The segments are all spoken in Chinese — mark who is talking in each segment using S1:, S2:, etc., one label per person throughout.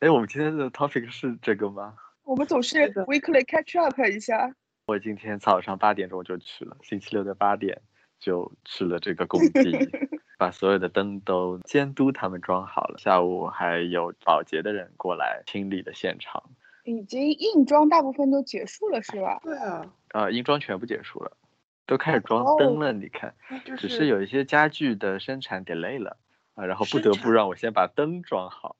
S1: 哎，我们今天的 topic 是这个吗？
S2: 我们总是 weekly catch up 一下。
S1: 我今天早上八点钟就去了，星期六的八点就去了这个工地，把所有的灯都监督他们装好了。下午还有保洁的人过来清理了现场，
S2: 已经硬装大部分都结束了是吧？
S3: 对啊，
S1: 呃，硬装全部结束了，都开始装
S2: 哦
S1: 灯了。你看，只是有一些家具的生产 delay 了啊，然后不得不让我先把灯装好，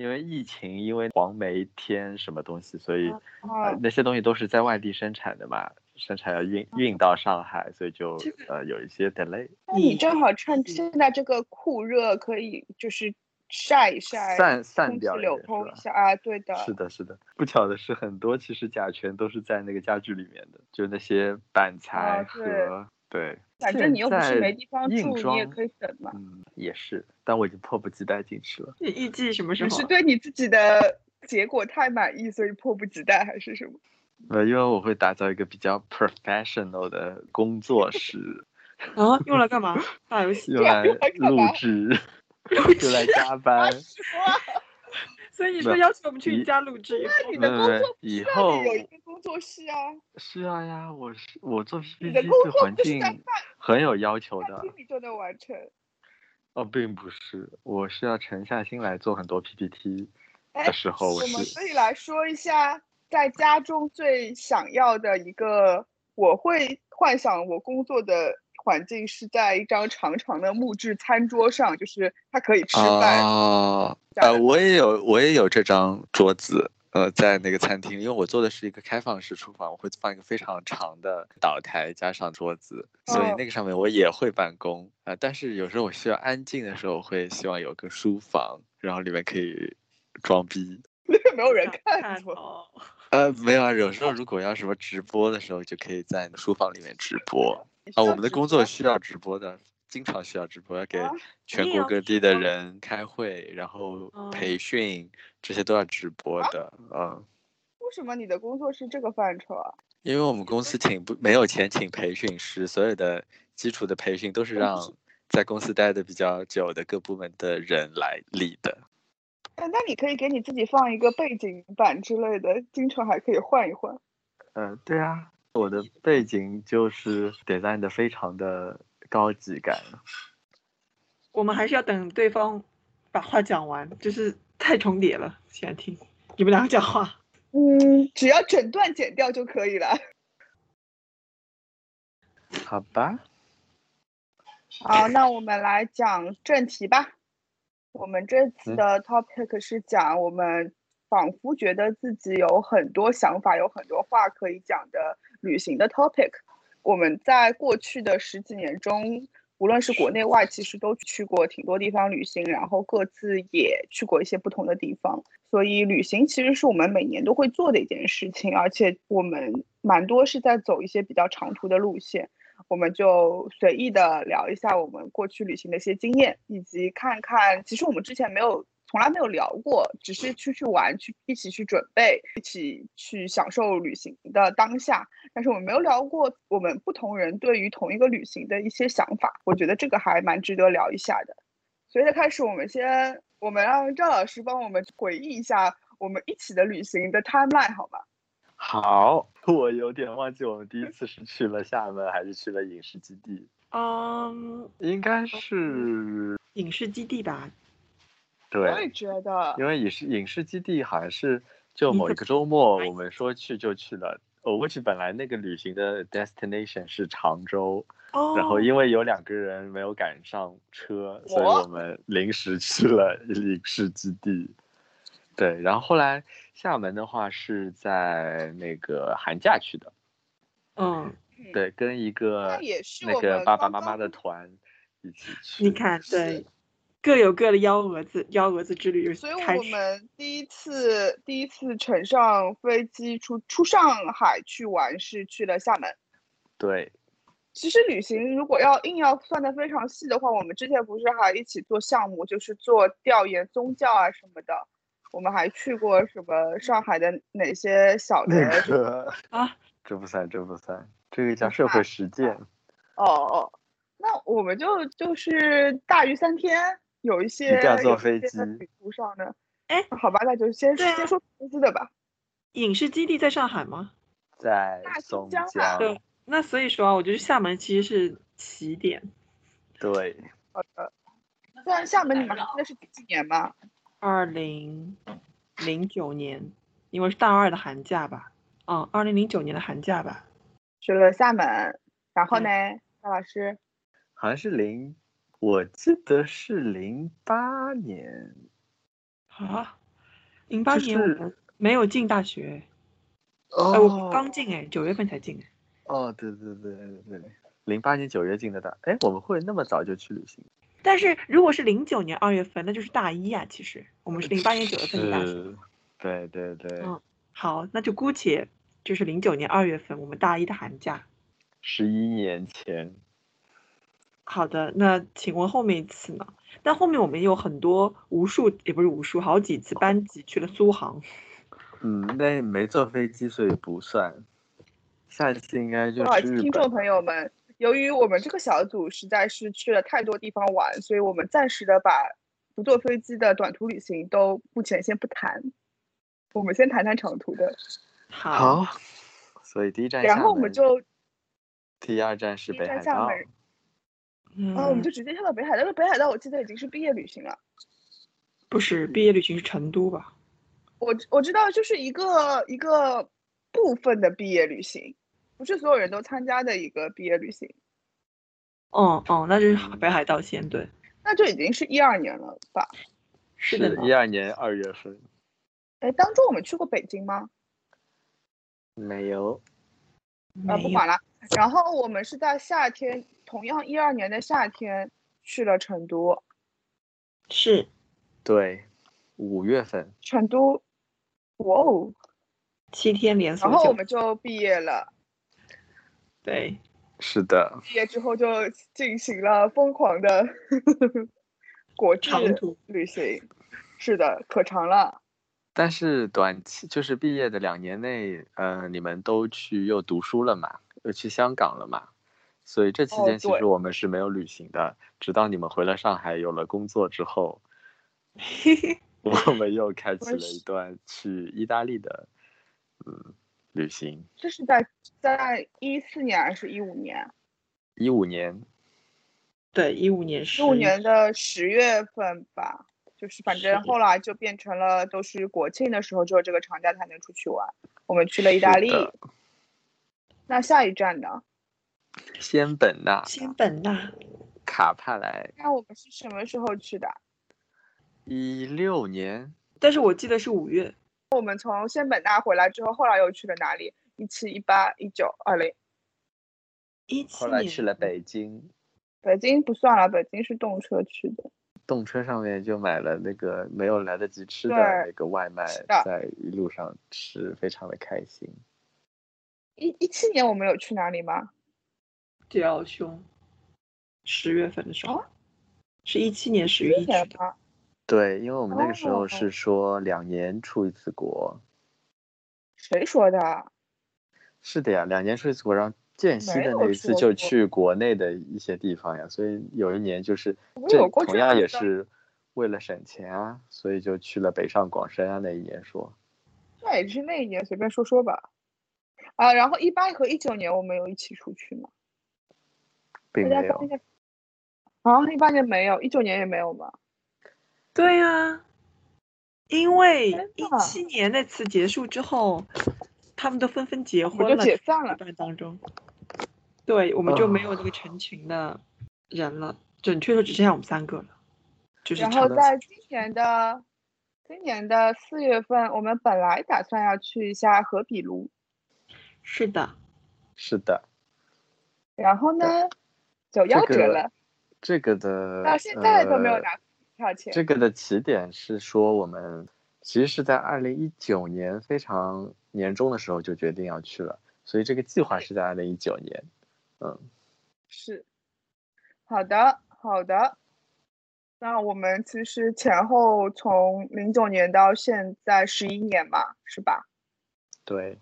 S1: 因为疫情，因为黄梅天什么东西，所以。
S3: 啊
S2: 啊
S1: 呃，，那些东西都是在外地生产的嘛，生产要运运到上海，所以就
S3: 这个
S1: 呃有一些 delay。
S2: 那你正好趁现在这个酷热，可以就是晒一晒，
S1: 散散掉一
S2: 流通一下啊。对的，
S1: 是的，是的。不巧的是，很多其实甲醛都是在那个家具里面的，就那些板材和、
S2: 对
S1: 对。
S2: 反正你又不是没地方住，你也可以等嘛。
S1: 嗯，也是，但我已经迫不及待进去了。
S3: 你预计什么时
S2: 你是？对你自己的结果太满意，所以迫不及待，还是什么？
S1: 呃，因为我会打造一个比较 professional 的工作室，
S3: 啊，用来干嘛？打游戏。
S1: 用来 录制，用来加班。
S3: 所以你说
S1: 不
S3: 邀请我们去
S1: 一
S3: 你家录制，
S2: 你
S1: 没有没有
S2: 的工作
S1: 以
S2: 让
S1: 后
S2: 有一个工作室啊，
S1: 是啊呀，我是我做 PPT
S2: 工
S1: 对环境很有要求的
S2: 大厅里就能完成。
S1: 哦，并不是，我是要沉下心来做很多 PPT
S2: 哎
S1: 的时候，我是
S2: 可以来说一下，在家中最想要的一个，我会幻想我工作的环境是在一张长长的木质餐桌上，就是它可以吃饭。啊，
S1: 呃，我也有我也有这张桌子，呃，在那个餐厅，因为我做的是一个开放式厨房，我会放一个非常长的岛台加上桌子，所以
S2: 哦
S1: 那个上面我也会办公啊、呃但是有时候我需要安静的时候，我会希望有个书房，然后里面可以装逼。
S2: 没有人看我。
S3: 看哦。
S1: 呃，没有啊，有时候如果要什么直播的时候，就可以在书房里面直播啊。我们的工作需要直播的，经常需要直播，要给
S2: 啊
S1: 全国各地的人开会，然后
S3: 哦
S1: 培训，这些都要直播的。嗯，
S2: 为什么你的工作是这个范畴啊？
S1: 因为我们公司请不没有钱请培训师，所有的基础的培训都是让在公司待的比较久的各部门的人来理的。
S2: 哎，那你可以给你自己放一个背景板之类的，经常还可以换一换。
S1: 嗯，对啊，我的背景就是 design 的非常的高级感。
S3: 我们还是要等对方把话讲完，就是太重叠了。现在听你们两个讲话，
S2: 嗯，只要整段剪掉就可以了。
S1: 好吧，
S2: 好，那我们来讲正题吧。我们这次
S1: 嗯
S2: 的 topic 是讲我们仿佛觉得自己有很多想法、有很多话可以讲的旅行的 topic。我们在过去的十几年中，无论是国内外，其实都去过挺多地方旅行，然后各自也去过一些不同的地方。所以旅行其实是我们每年都会做的一件事情，而且我们蛮多是在走一些比较长途的路线。我们就随意的聊一下我们过去旅行的一些经验，以及看看，其实我们之前没有，从来没有聊过，只是出去玩，去一起去准备，一起去享受旅行的当下。但是我们没有聊过我们不同人对于同一个旅行的一些想法，我觉得这个还蛮值得聊一下的。所以在开始，我们先，我们让赵老师帮我们回忆一下我们一起的旅行的 timeline 好吗？
S1: 好，我有点忘记我们第一次是去了厦门还是去了影视基地，
S3: 嗯，
S1: 应该是
S3: 影视基地吧，
S2: 我也
S1: 对，
S2: 觉得，
S1: 因为影视影视基地好像是 就某一个周末，我们说去就去了。我过去本来那个旅行的 destination 是常州，
S3: 哦，
S1: 然后因为有两个人没有赶上车，所以
S2: 我
S1: 我们临时去了影视基地。对，然后后来厦门的话是在那个寒假去的，
S3: 嗯，
S2: 嗯，
S1: 对，跟一个
S2: 那
S1: 个爸爸妈妈的团一起去。
S3: 你看，对，各有各的幺蛾子，幺蛾子之旅
S2: 所以
S3: 开始。
S2: 我们第一次第一次乘上飞机出出上海去玩是去了厦门。
S1: 对，
S2: 其实旅行如果要硬要算的非常细的话，我们之前不是还一起做项目，就是做调研宗教啊什么的。我们还去过什么上海的哪些小的
S1: 那 个
S3: 啊，
S1: 这不算，这不算，这个叫社会实践。
S2: 哦哦，那我们就就是大于三天，有一些
S1: 这样坐飞机
S2: 旅途上的，哎好吧，那就先
S3: 对啊
S2: 先说投资的吧。
S3: 影视基地在上海吗？
S1: 在松
S2: 江啊
S1: 江，
S3: 对，那所以说啊，我觉得厦门其实是起点，
S1: 对，
S2: 好的。虽然厦门你们还记得是几几年吗？
S3: 二零零九年，因为是大二的寒假吧，嗯，二零零九年的寒假吧，
S2: 去了厦门，然后
S3: 对
S2: 呢，赵老师
S1: 好像是零，我记得是零八年，
S3: 啊，零八年我们没有进大学，
S1: 哦
S3: 哎，我刚进哎，九月份才进哎，
S1: 哦，对对对对对，零八年九月进的大，哎，我们会那么早就去旅行？
S3: 但是如果是零九年二月份，那就是大一啊，其实我们是零八年九月份进大学。
S1: 对对对，
S3: 嗯好，那就姑且就是零九年二月份，我们大一的寒假。
S1: 十一年前，
S3: 好的，那请问后面一次呢？但后面我们有很多无数，也不是无数，好几次班级去了苏杭。
S1: 嗯，那没坐飞机，所以不算。下一次应该就
S2: 不好意思，
S1: 是
S2: 听众朋友们，由于我们这个小组实在是去了太多地方玩，所以我们暂时的把不坐飞机的短途旅行都目前先不谈，我们先谈谈长途的。
S3: 好，
S1: 好，所以第一站
S2: 然后我们就，
S1: 第二站是北海道，
S3: 嗯，
S2: 啊，我们就直接跳到北海道。那北海道我记得已经是毕业旅行了。
S3: 不是毕业旅行是成都吧？
S2: 我我知道，就是一个一个部分的毕业旅行，不是所有人都参加的一个毕业旅行。
S3: 哦哦，那就是北海道先对，
S2: 那就已经是一二年了吧？
S3: 是的
S1: 一。二年二月份，
S2: 哎，当中我们去过北京吗？
S1: 没有，
S2: 啊，
S3: 没有
S2: 不管了。然后我们是在夏天，同样一二年的夏天去了成都。
S3: 是
S1: 对，五月份，
S2: 成都，哇哦！
S3: 七天连锁，
S2: 然后我们就毕业了。
S3: 对，
S1: 是的，
S2: 毕业之后就进行了疯狂的 国际
S3: 长途
S2: 旅行。是的，可长了。
S1: 但是短期就是毕业的两年内，呃，你们都去又读书了嘛，又去香港了嘛，所以这期间其实我们是没有旅行的，直到你们回了上海，有了工作之后，我们又开启了一段去意大利的，嗯，旅行。
S2: 这是在在一四年还是一五年？
S1: 一五年，
S3: 对，一五年
S2: 一
S3: 是
S2: 五年的十月份吧。就是反正后来就变成了都是国庆的时候，只有这个长假才能出去玩。我们去了意大利。那下一站呢？
S1: 仙本那、
S3: 仙本那，
S1: 卡帕莱，
S2: 那我们是什么时候去的？
S1: 一六年，
S3: 但是我记得是五月，
S2: 我们从仙本那回来之后，后来又去了哪里？一七、一八、一九、二零。
S3: 一七
S1: 后来去了北京，
S2: 北京不算了，北京是动车去的。
S1: 动车上面就买了那个没有来得及吃的那个外卖，在一路上吃，非常的开心。
S2: 一一七年我们有去哪里吗？
S3: 雕兄，十月份的时候，
S2: 哦
S3: 是一七年十月一去的。
S1: 对，因为我们那个时候
S2: 哦
S1: 是说两年出一次国，
S2: 谁说的？
S1: 是的呀，两年出一次国，然后间隙的那一次就去国内的一些地方呀，所以有一年就是这同样也是为了省钱啊，所以就去了北上广深啊那一年说，
S2: 那也是那一年，随便说说吧。啊，然后一八和一九年我们有一起出去吗？
S1: 并没有
S2: 大家翻一。下。啊，一八年没有，一九年也没有吗？
S3: 对呀、因为一七年那次结束之后，他们都纷纷结婚了，
S2: 解散了。
S3: 班当中，对，我们就没有
S1: 啊
S3: 那个成群的人了，准确说只剩下我们三个了，就是
S2: 然后在今年的今年的四月份，我们本来打算要去一下河比卢，
S3: 是的，
S1: 是的，
S2: 然后呢就夭折了，
S1: 这个的
S2: 到现在都没有
S1: 呃
S2: 拿票钱。
S1: 这个的起点是说，我们其实是在二零一九年非常年终的时候就决定要去了，所以这个计划是在二零一九年。嗯，
S2: 是，好的，好的。那我们其实前后从零九年到现在十一年嘛，是吧？
S1: 对，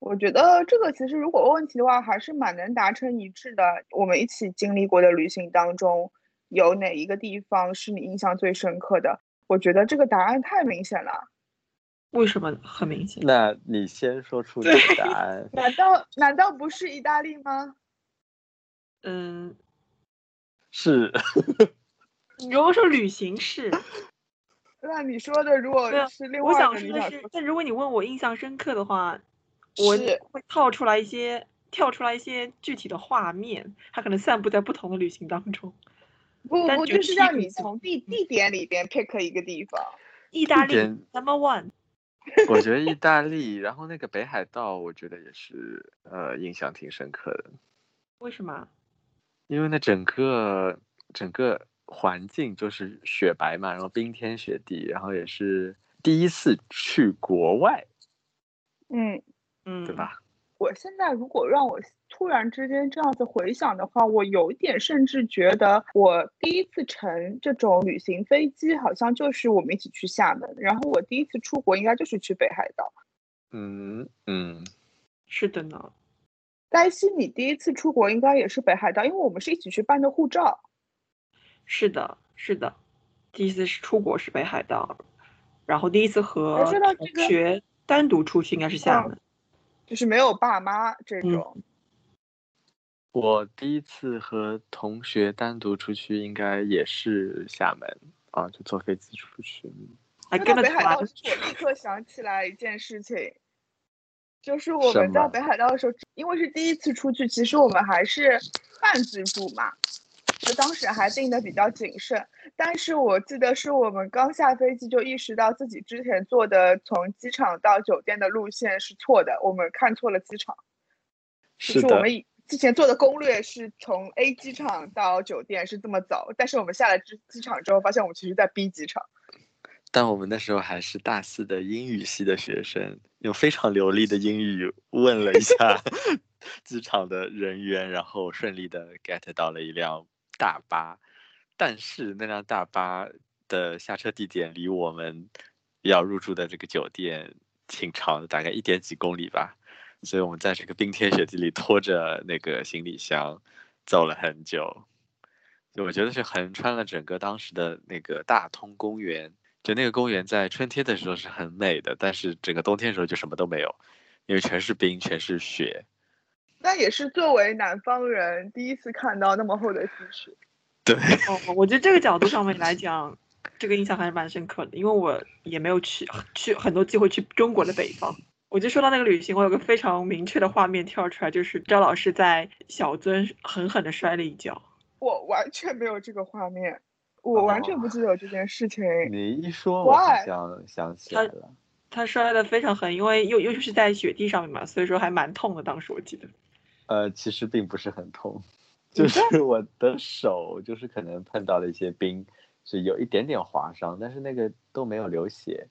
S2: 我觉得这个其实如果问问题的话，还是蛮能达成一致的。我们一起经历过的旅行当中，有哪一个地方是你印象最深刻的？我觉得这个答案太明显了。
S3: 为什么很明显？
S1: 那你先说出你的答案。
S2: 难道难道不是意大利吗？
S3: 嗯，
S1: 是。
S3: 你如果说旅行是，
S2: 那你说的如果是另外
S3: 我想
S2: 说
S3: 的是，但如果你问我印象深刻的话，我
S2: 是
S3: 会套出来一些，跳出来一些具体的画面，它可能散布在不同的旅行当中。但
S2: 不不，就是让你从地地点里边 pick 一个地方。
S3: 意大利 number one，
S1: 我觉得意大利，然后那个北海道，我觉得也是呃印象挺深刻的，
S3: 为什么？
S1: 因为那整个整个环境就是雪白嘛，然后冰天雪地，然后也是第一次去国外，
S2: 嗯，
S3: 嗯，
S1: 对？吧？
S2: 我现在如果让我突然之间这样子回想的话，我有一点甚至觉得，我第一次乘这种旅行飞机，好像就是我们一起去厦门，然后我第一次出国应该就是去北海道。
S1: 嗯嗯，
S3: 是的呢。
S2: 黛西，你第一次出国应该也是北海道，因为我们是一起去办的护照。
S3: 是的，是的，第一次是出国是北海道，然后第一次和同学单独出去应该是厦
S2: 嗯
S3: 门。
S2: 就是没有爸妈这
S3: 嗯
S2: 种，
S1: 我第一次和同学单独出去，应该也是厦门啊，就坐飞机出去。
S3: 还
S2: 说到北海道，，我立刻想起来一件事情，就是我们在北海道的时候，因为是第一次出去，其实我们还是半自助嘛，就当时还定的比较谨慎。但是我记得是我们刚下飞机就意识到自己之前坐的从机场到酒店的路线是错的，我们看错了机场。就是我，们以之前做的攻略是从 A 机场到酒店是这么走，但是我们下了机机场之后，发现我们其实在 B 机场。
S1: 但我们那时候还是大四的英语系的学生，用非常流利的英语问了一下 机场的人员，然后顺利的 get 到了一辆大巴。但是那辆大巴的下车地点离我们要入住的这个酒店挺长的，大概一点几公里吧。所以我们在这个冰天雪地里拖着那个行李箱走了很久。就我觉得是横穿了整个当时的那个大通公园。就那个公园在春天的时候是很美的，但是整个冬天的时候就什么都没有，因为全是冰，全是雪。
S2: 那也是作为南方人第一次看到那么厚的积雪。
S1: 对，
S3: 哦，我觉得这个角度上面来讲，这个印象还是蛮深刻的，因为我也没有去去很多机会去中国的北方。我就说到那个旅行，我有个非常明确的画面跳出来，就是张老师在小樽狠狠地摔了一跤。
S2: 我完全没有这个画面，我完全不记得有这件事情。
S1: 你一说，我好？像想起来了。
S3: 他摔得非常狠，因为又又是在雪地上面嘛，所以说还蛮痛的。当时我记得，
S1: 呃，其实并不是很痛，就是我的手就是可能碰到了一些冰，是有一点点划伤，但是那个都没有流血。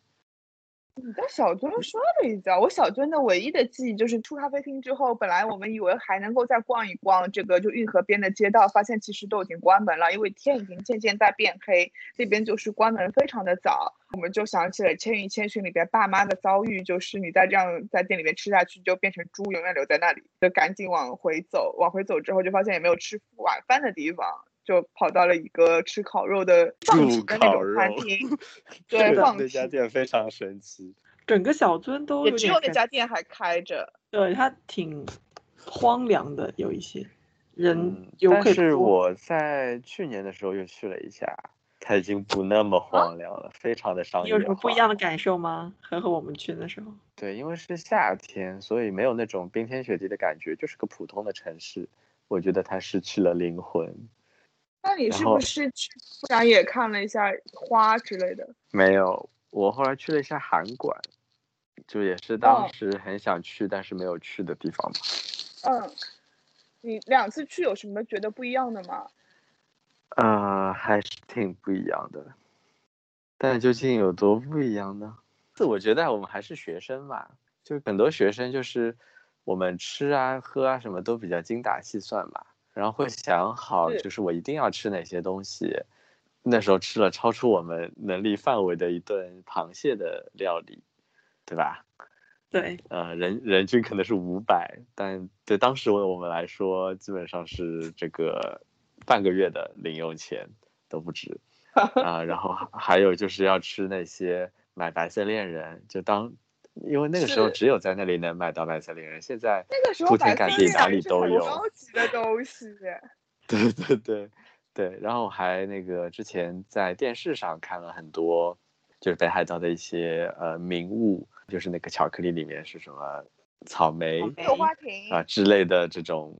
S2: 你在小樽摔了一跤，我小樽的唯一的记忆就是出咖啡厅之后，本来我们以为还能够再逛一逛这个就运河边的街道，发现其实都已经关门了，因为天已经渐渐在变黑，那边就是关门非常的早。我们就想起了《千与千寻》里边爸妈的遭遇，就是你再这样在店里面吃下去，就变成猪，永远留在那里，就赶紧往回走。往回走之后，就发现也没有吃晚饭的地方。就跑到了一个吃烤肉的放
S1: 入
S2: 题的那
S1: 烤肉
S2: 种餐厅，对，
S1: 那家店非常神奇。
S3: 整个小樽都
S2: 也只有那家店还开着。
S3: 对，它挺荒凉的，有一些人
S1: 嗯，
S3: 游客
S1: 但是我在去年的时候又去了一下，它已经不那么荒凉了，非常的商业
S3: 你有什么不一样的感受吗？和和我们去的时候，
S1: 对，因为是夏天，所以没有那种冰天雪地的感觉，就是个普通的城市。我觉得它失去了灵魂。
S2: 那你是不是去不然也看了一下花之类的？
S1: 没有，我后来去了一下韩馆，就也是当
S2: 哦
S1: 时很想去但是没有去的地方吧。
S2: 嗯，你两次去有什么觉得不一样的吗？
S1: 呃，还是挺不一样的，但究竟有多不一样呢？是我觉得我们还是学生吧，就很多学生就是我们吃啊喝啊什么都比较精打细算嘛，然后会想好就是我一定要吃哪些东西。那时候吃了超出我们能力范围的一顿螃蟹的料理，对吧？
S3: 对，
S1: 呃，人人均可能是五百，但对当时我们来说，基本上是这个半个月的零用钱都不止。啊，然后还有就是要吃那些买白色恋人，就当因为那个时候只有在那里能买到白色恋人，现在
S2: 那个时候
S1: 铺天盖地哪里都有。
S2: 高级的东西。
S1: 对对对对，然后还那个之前在电视上看了很多，就是北海道的一些呃名物，就是那个巧克力里面是什么草莓
S3: 草莓
S2: 六花亭
S1: 啊之类的这种，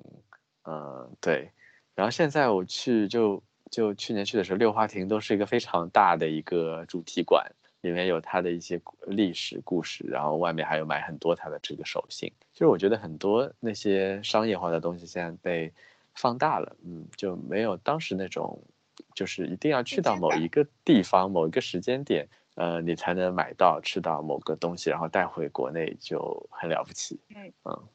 S1: 嗯对，然后现在我去就就去年去的时候，六花亭都是一个非常大的一个主题馆，里面有它的一些故历史故事，然后外面还有买很多它的这个手信。就是我觉得很多那些商业化的东西现在被放大了，嗯，就没有当时那种，就是一定要去到某一个地方、某一个时间点，呃，你才能买到吃到某个东西，然后带回国内就很了不起。
S2: 嗯
S1: 嗯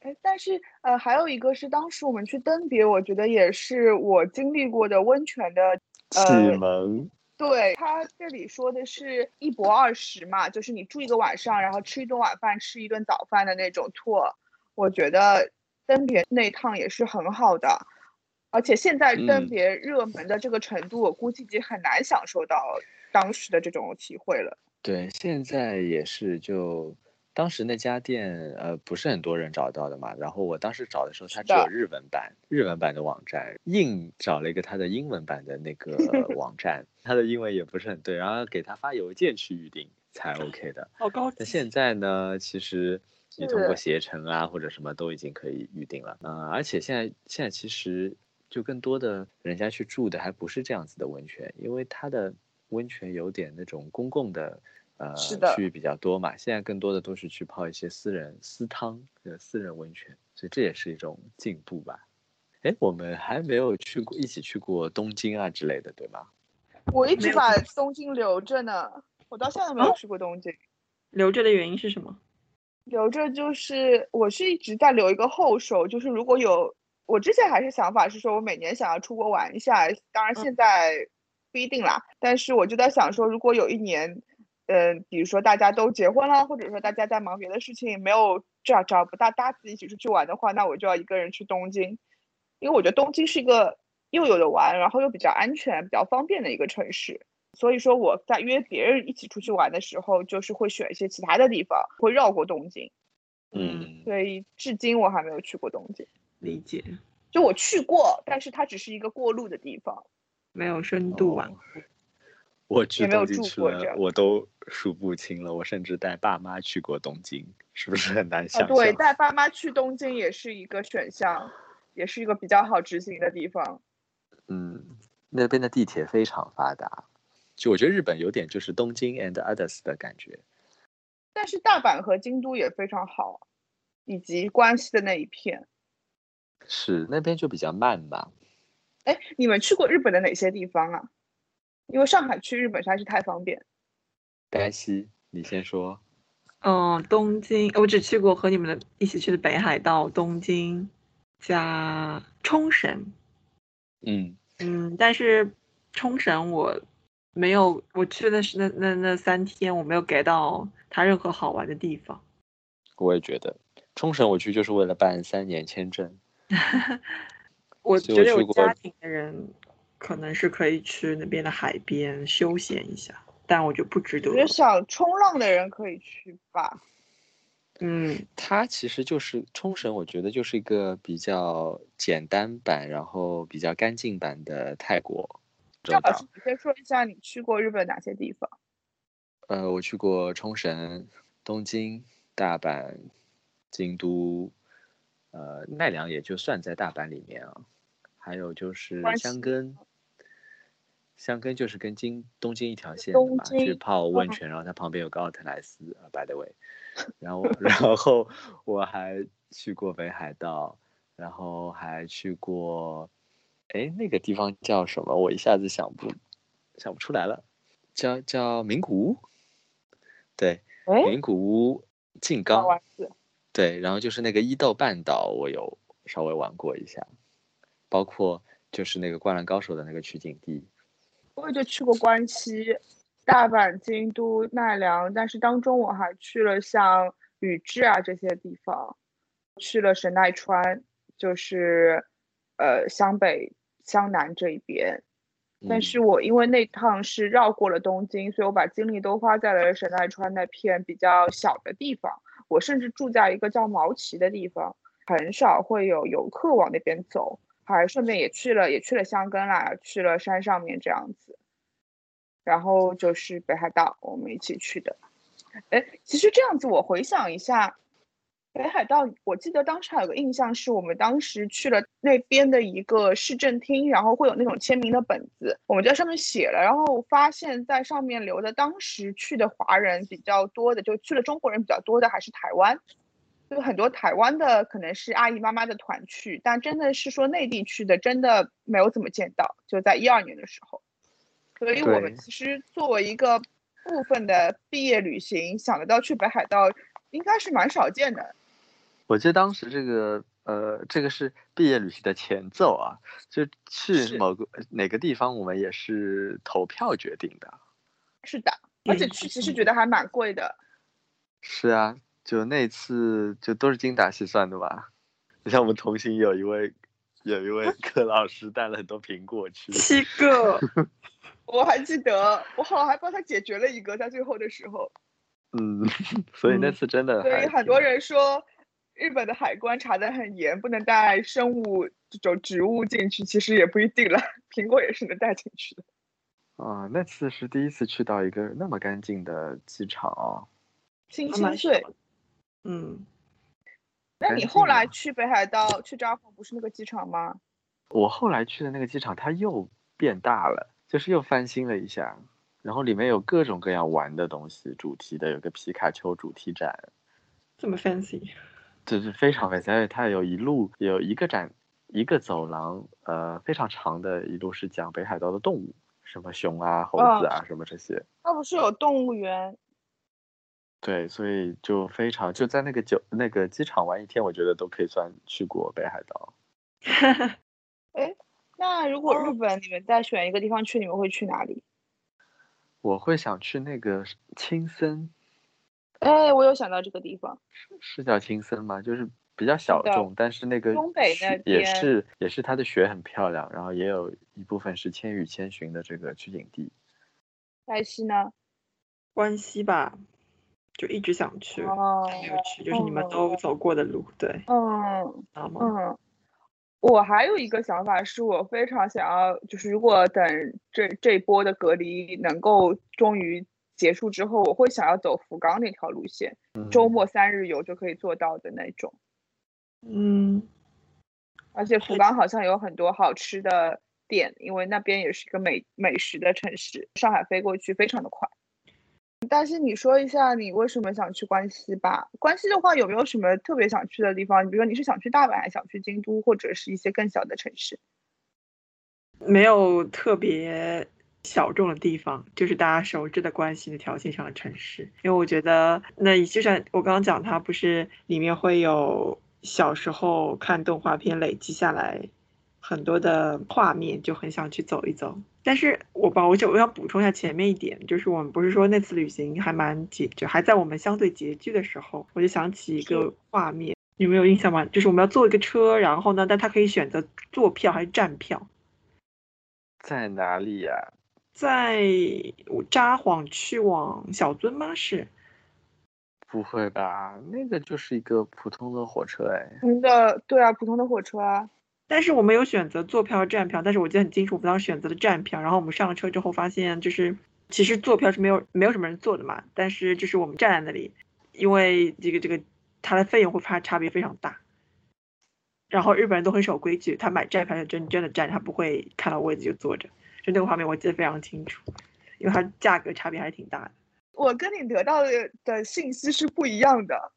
S2: 哎，但是呃，还有一个是当时我们去登别，我觉得也是我经历过的温泉的。
S1: 启
S2: 呃，
S1: 蒙，
S2: 对，他这里说的是一博二十嘛，就是你住一个晚上，然后吃一顿晚饭，吃一顿早饭的那种 tour。我觉得登别那趟也是很好的，而且现在登
S1: 嗯
S2: 别热门的这个程度，我估计已经很难享受到当时的这种体会了。
S1: 对，现在也是就。当时那家店，呃，不是很多人找到的嘛。然后我当时找的时候，它只有日文版，日文版的网站，硬找了一个它的英文版的那个 网站，它的英文也不是很对，然后给他发邮件去预定才 OK 的。
S3: 好高级。
S1: 那现在呢，其实你通过携程啊或者什么都已经可以预定了。嗯、而且现在现在其实就更多的人家去住的还不是这样子的温泉，因为它的温泉有点那种公共的。呃，
S2: 是的
S1: 区域比较多嘛，现在更多的都是去泡一些私人私汤呃私人温泉，所以这也是一种进步吧。哎，我们还没有去过，一起去过东京啊之类的，对吗？
S2: 我一直把东京留着呢，我到现在都没有
S3: 哦
S2: 去过东京。
S3: 留着的原因是什么？
S2: 留着就是我是一直在留一个后手，就是如果有我之前还是想法是说我每年想要出国玩一下，当然
S3: 嗯
S2: 现在不一定啦。但是我就在想说，如果有一年，嗯、比如说大家都结婚了，或者说大家在忙别的事情，没有找找不到搭子一起出去玩的话，那我就要一个人去东京，因为我觉得东京是一个又有的玩，然后又比较安全、比较方便的一个城市。所以说我在约别人一起出去玩的时候，就是会选一些其他的地方，会绕过东京。
S1: 嗯，
S2: 所以至今我还没有去过东京。
S3: 理解，
S2: 就我去过，但是它只是一个过路的地方。
S3: 没有深度啊。
S1: 哦我去东京去了，我都数不清了。我甚至带爸妈去过东京，是不是很难
S2: 啊，
S1: 想象？
S2: 对，带爸妈去东京也是一个选项，也是一个比较好执行的地方。
S1: 嗯，那边的地铁非常发达，就我觉得日本有点就是东京 and others 的感觉。
S2: 但是大阪和京都也非常好，以及关西的那一片。
S1: 是那边就比较慢吧？
S2: 哎，你们去过日本的哪些地方啊？因为上海去日本实在是太方便。
S1: 白西，你先说。
S3: 嗯，东京，我只去过和你们的一起去的北海道、东京加冲绳。
S1: 嗯，
S3: 嗯，但是冲绳我没有，我去的是那那那三天，我没有给到它任何好玩的地方。
S1: 我也觉得冲绳我去就是为了办三年签证。
S3: 我觉得有
S1: 我去过
S3: 家庭的人可能是可以去那边的海边休闲一下，但我觉得不值得
S2: 我觉。得想冲浪的人可以去吧。
S3: 嗯，
S1: 它其实就是冲绳，我觉得就是一个比较简单版，然后比较干净版的泰国
S2: 赵老师。，你先说一下你去过日本哪些地方？
S1: 呃，我去过冲绳、东京、大阪、京都，呃，奈良也就算在大阪里面啊。还有就是
S2: 关西
S1: 箱根，箱根就是跟京东京一条线的嘛，去
S2: 京
S1: 泡温
S2: 嗯
S1: 泉，然后它旁边有个奥特莱斯啊，by the way。然后，然后我还去过北海道，然后还去过，哎，那个地方叫什么？我一下子想不想不出来了，叫叫名古屋。对，
S2: 哎，
S1: 名古屋、静冈，对，然后就是那个伊豆半岛，我有稍微玩过一下，包括就是那个《灌篮高手》的那个取景地。
S2: 我也就去过关西、大阪、京都、奈良，但是当中我还去了像宇治啊这些地方，去了神奈川，就是呃湘北、湘南这一边，但是我因为那趟是绕过了东京，所以我把精力都花在了神奈川那片比较小的地方。我甚至住在一个叫毛奇的地方，很少会有游客往那边走，还顺便也去了也去了香根啦，去了山上面这样子。然后就是北海道，我们一起去的。哎，其实这样子我回想一下。北海道，我记得当时还有个印象，是我们当时去了那边的一个市政厅，然后会有那种签名的本子，我们在上面写了，然后发现在上面留的当时去的华人比较多的，就去了中国人比较多的还是台湾，就很多台湾的可能是阿姨妈妈的团去，但真的是说内地去的，真的没有怎么见到，就在一二年的时候，所以我们其实作为一个部分的毕业旅行，想得到去北海道，应该是蛮少见的。
S1: 我记得当时这个呃，这个是毕业旅行的前奏啊，就去某个哪个地方，我们也是投票决定的。
S2: 是的，而且去其实觉得还蛮贵的。
S1: 是啊，就那次就都是精打细算的吧。你像我们同行有一位有一位柯老师带了很多苹果去，
S3: 七个，
S2: 我还记得，我好像还帮他解决了一个，在最后的时候。
S1: 嗯，所以那次真的。
S2: 所以很多人说。日本的海关查的很严，不能带生物这种植物进去，其实也不一定了。苹果也是能带进去的。
S1: 啊，那次是第一次去到一个那么干净的机场啊，
S2: 新千岁。
S3: 嗯，
S2: 那你后来去北海道去札幌不是那个机场吗？
S1: 我后来去的那个机场，它又变大了，就是又翻新了一下，然后里面有各种各样玩的东西，主题的有个皮卡丘主题展，
S3: 这么 fancy。
S1: 就是非常 fancy，而且，它有一路有一个展，一个走廊，呃，非常长的一路是讲北海道的动物，什么熊啊、猴子啊，什么这些。
S2: 它不是有动物园？
S1: 对，所以就非常就在那个酒那个机场玩一天，我觉得都可以算去过北海道。
S2: 哎，那如果日本你们再选一个地方去，你们会去哪里？
S1: 我会想去那个青森。
S2: 哎，我有想到这个地方，
S1: 是叫青森吗？就是比较小众，但是那个
S2: 东北那
S1: 也是也是它的雪很漂亮，然后也有一部分是千与千寻的这个取景地。
S2: 关西呢？
S3: 关西吧，就一直想去，哦没有去，就是你们都走过的路，对，
S2: 嗯，嗯，我还有一个想法，是我非常想要，就是如果等这这波的隔离能够终于。结束之后，我会想要走福冈那条路线，周末三日游就可以做到的那种。
S3: 嗯，
S2: 而且福冈好像有很多好吃的店，因为那边也是一个美美食的城市。上海飞过去非常的快。但是你说一下，你为什么想去关西吧？关西的话，有没有什么特别想去的地方？你比如说，你是想去大阪，还是想去京都，或者是一些更小的城市？
S3: 没有特别。小众的地方就是大家熟知的关系的条线上的城市，因为我觉得那就像我刚刚讲，它不是里面会有小时候看动画片累积下来很多的画面，就很想去走一走。但是我吧，我就我要补充一下前面一点，就是我们不是说那次旅行还蛮拮就还在我们相对拮据的时候，我就想起一个画面，你没有印象吗？就是我们要坐一个车，然后呢，但他可以选择坐票还是站票，
S1: 在哪里呀？
S3: 在札幌去往小樽吗？是？
S1: 不会吧？那个就是一个普通的火车哎。
S2: 普的，对啊，普通的火车啊。
S3: 但是我们有选择坐票、站票，但是我记得很清楚，我们当时选择了站票。然后我们上了车之后发现，就是其实坐票是没有没有什么人坐的嘛。但是就是我们站在那里，因为这个这个它的费用会发差别非常大。然后日本人都很守规矩，他买站票就真真的站，他不会看到位子就坐着。就那个画面我记得非常清楚，因为它价格差别还是挺大的。
S2: 我跟你得到的信息是不一样的。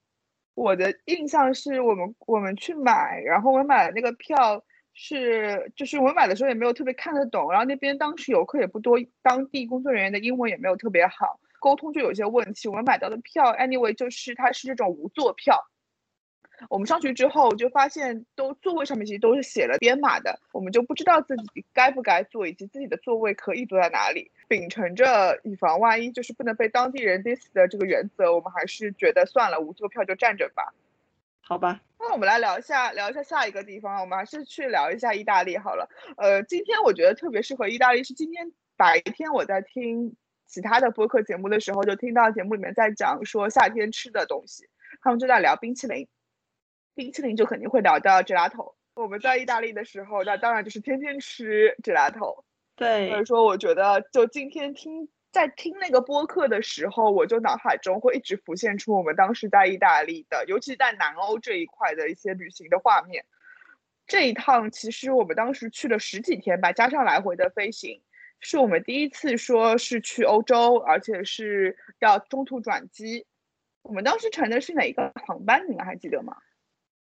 S2: 我的印象是我们我们去买，然后我买的那个票是就是我买的时候也没有特别看得懂，然后那边当时游客也不多，当地工作人员的英文也没有特别好，沟通就有些问题。我们买到的票，anyway 就是它是这种无座票。我们上去之后就发现，都座位上面其实都是写了编码的，我们就不知道自己该不该坐，以及自己的座位可以坐在哪里。秉承着以防万一，就是不能被当地人 diss 的这个原则，我们还是觉得算了，无座票就站着吧。
S3: 好吧。
S2: 那我们来聊一下，聊一下下一个地方。我们还是去聊一下意大利好了。呃，今天我觉得特别适合意大利，是今天白天我在听其他的播客节目的时候，就听到节目里面在讲说夏天吃的东西，他们就在聊冰淇淋，冰淇淋就肯定会聊到 gelato。我们在意大利的时候，那当然就是天天吃 gelato。
S3: 对，
S2: 所以说我觉得就今天听。在听那个播客的时候，我就脑海中会一直浮现出我们当时在意大利的，尤其在南欧这一块的一些旅行的画面。这一趟其实我们当时去了十几天吧，加上来回的飞行，是我们第一次说是去欧洲，而且是要中途转机。我们当时乘的是哪一个航班？你们还记得吗？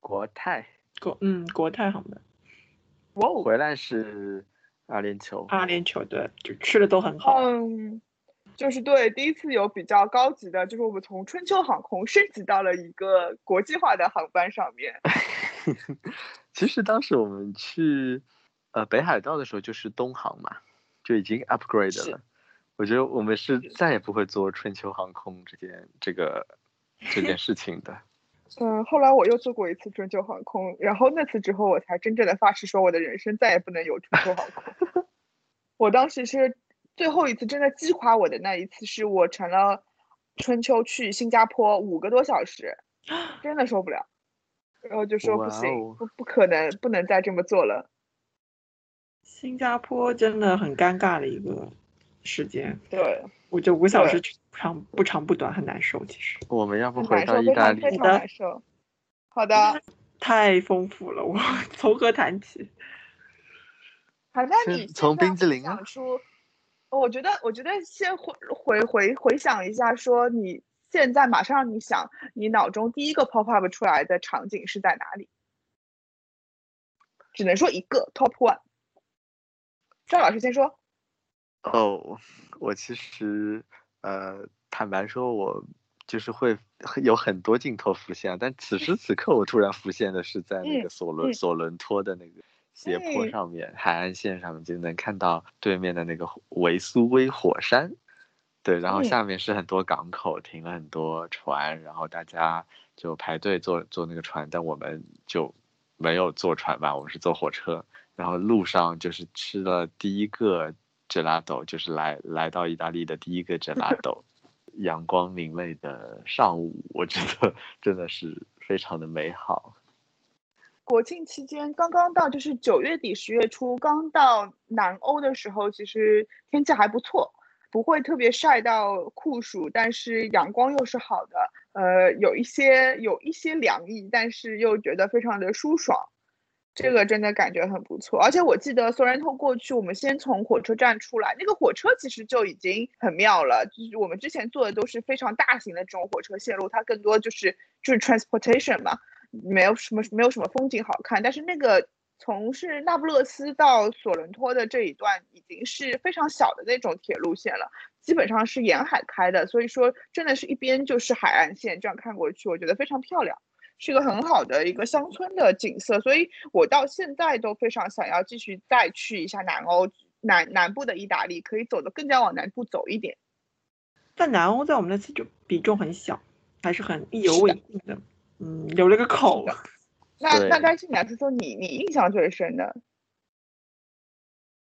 S1: 国泰，
S3: 国嗯，国泰航班。
S2: 哇，
S1: 回来是阿联酋。
S3: 阿联酋对，就吃的都很好。
S2: 嗯。就是对，第一次有比较高级的，就是我们从春秋航空升级到了一个国际化的航班上面。
S1: 其实当时我们去呃北海道的时候，就是东航嘛，就已经 upgrade 了。我觉得我们是再也不会做春秋航空这件这个这件事情的。
S2: 嗯，后来我又做过一次春秋航空，然后那次之后，我才真正的发誓说，我的人生再也不能有春秋航空。我当时是。最后一次真的击垮我的那一次，是我乘了春秋去新加坡五个多小时，真的受不了，然后就说不行，不不可能，不能再这么做了。
S3: 新加坡真的很尴尬的一个时间，
S2: 对，
S3: 我就五小时不长不长不短，很难受。其实
S1: 我们要不回到意大利？
S2: 非常难受。好的，
S3: 太丰富了，我 从何谈起？
S2: 好，那你
S1: 从冰激凌
S2: 啊。我觉得，我觉得先回回回回想一下，说你现在马上让你想，你脑中第一个 pop up 出来的场景是在哪里？只能说一个 top one。赵老师先说。
S1: 哦，我其实呃，坦白说，我就是会有很多镜头浮现，但此时此刻我突然浮现的是在那个索伦索伦托的那个。斜坡上面，海岸线上面就能看到对面的那个维苏威火山，对，然后下面是很多港口，停了很多船，然后大家就排队坐坐那个船，但我们就没有坐船吧，我们是坐火车，然后路上就是吃了第一个 gelato，就是来来到意大利的第一个 gelato，阳光明媚的上午，我觉得真的是非常的美好。
S2: 国庆期间刚刚到，就是九月底十月初刚到南欧的时候，其实天气还不错，不会特别晒到酷暑，但是阳光又是好的，呃，有一些有一些凉意，但是又觉得非常的舒爽，这个真的感觉很不错。而且我记得索然托过去，我们先从火车站出来，那个火车其实就已经很妙了，就是我们之前坐的都是非常大型的这种火车线路，它更多就是就是 transportation 嘛。没有什么没有什么风景好看，但是那个从是那不勒斯到索伦托的这一段已经是非常小的那种铁路线了，基本上是沿海开的，所以说真的是一边就是海岸线，这样看过去我觉得非常漂亮，是一个很好的一个乡村的景色，所以我到现在都非常想要继续再去一下南欧南南部的意大利，可以走得更加往南部走一点。
S3: 但南欧在我们那次就比重很小，还是很意犹未尽的。嗯，留了个口。
S2: 那那该是你还是说你你印象最深的？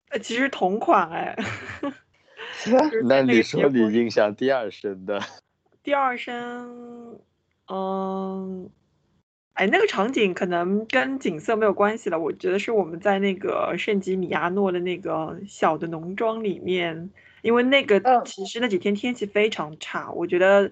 S3: 呃，其实同款哎。
S1: 那你说你印象第二深的？
S3: 第二深，嗯，哎，那个场景可能跟景色没有关系了。我觉得是我们在那个圣吉米亚诺的那个小的农庄里面，因为那个其实那几天天气非常差，我觉得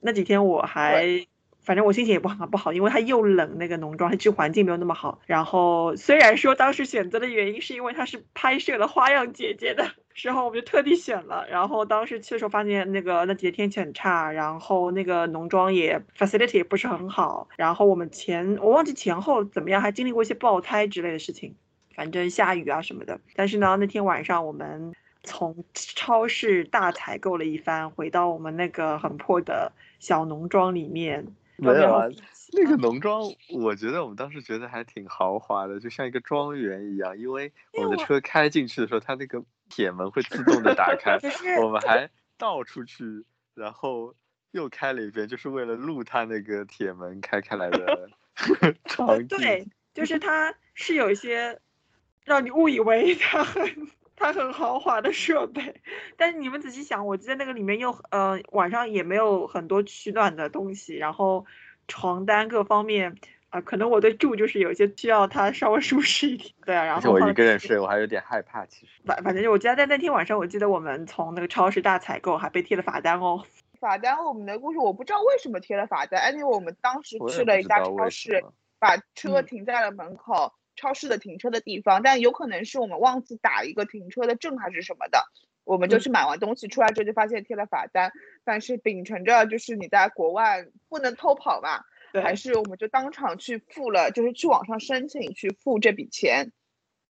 S3: 那几天我还。反正我心情也不好不好，因为它又冷，那个农庄它其实环境没有那么好。然后虽然说当时选择的原因是因为它是拍摄了《花样姐姐》的时候，我们就特地选了。然后当时去的时候发现那个那几天天气很差，然后那个农庄也 facility 也不是很好。然后我们前我忘记前后怎么样，还经历过一些爆胎之类的事情，反正下雨啊什么的。但是呢，那天晚上我们从超市大采购了一番，回到我们那个很破的小农庄里面。
S1: 没有啊，那个农庄，我觉得我们当时觉得还挺豪华的，就像一个庄园一样。因为我们的车开进去的时候，它那个铁门会自动的打开，我们 还倒出去，然后又开了一遍，就是为了录它那个铁门开开来的 场
S3: 呃，
S1: 景。
S3: 对，就是它是有一些让你误以为它很它很豪华的设备，但是你们仔细想，我记得那个里面又呃晚上也没有很多取暖的东西，然后床单各方面啊、可能我对住就是有一些需要它稍微舒适一点，对啊，然
S1: 而且我
S3: 后放在
S1: 一个人睡，我还有点害怕。其实
S3: 反反正就我记得在那天晚上，我记得我们从那个超市大采购还被贴了罚单哦。
S2: 罚单我们的故事我不知道为什么贴了罚单，因为我们当时去了一家超市，把车
S3: 嗯
S2: 停在了门口，超市的停车的地方，但有可能是我们忘记打一个停车的证还是什么的，我们就
S3: 嗯
S2: 去买完东西出来之后就发现贴了罚单，但是秉承着就是你在国外不能偷跑嘛，
S3: 对
S2: 还是我们就当场去付了，就是去网上申请去付这笔钱，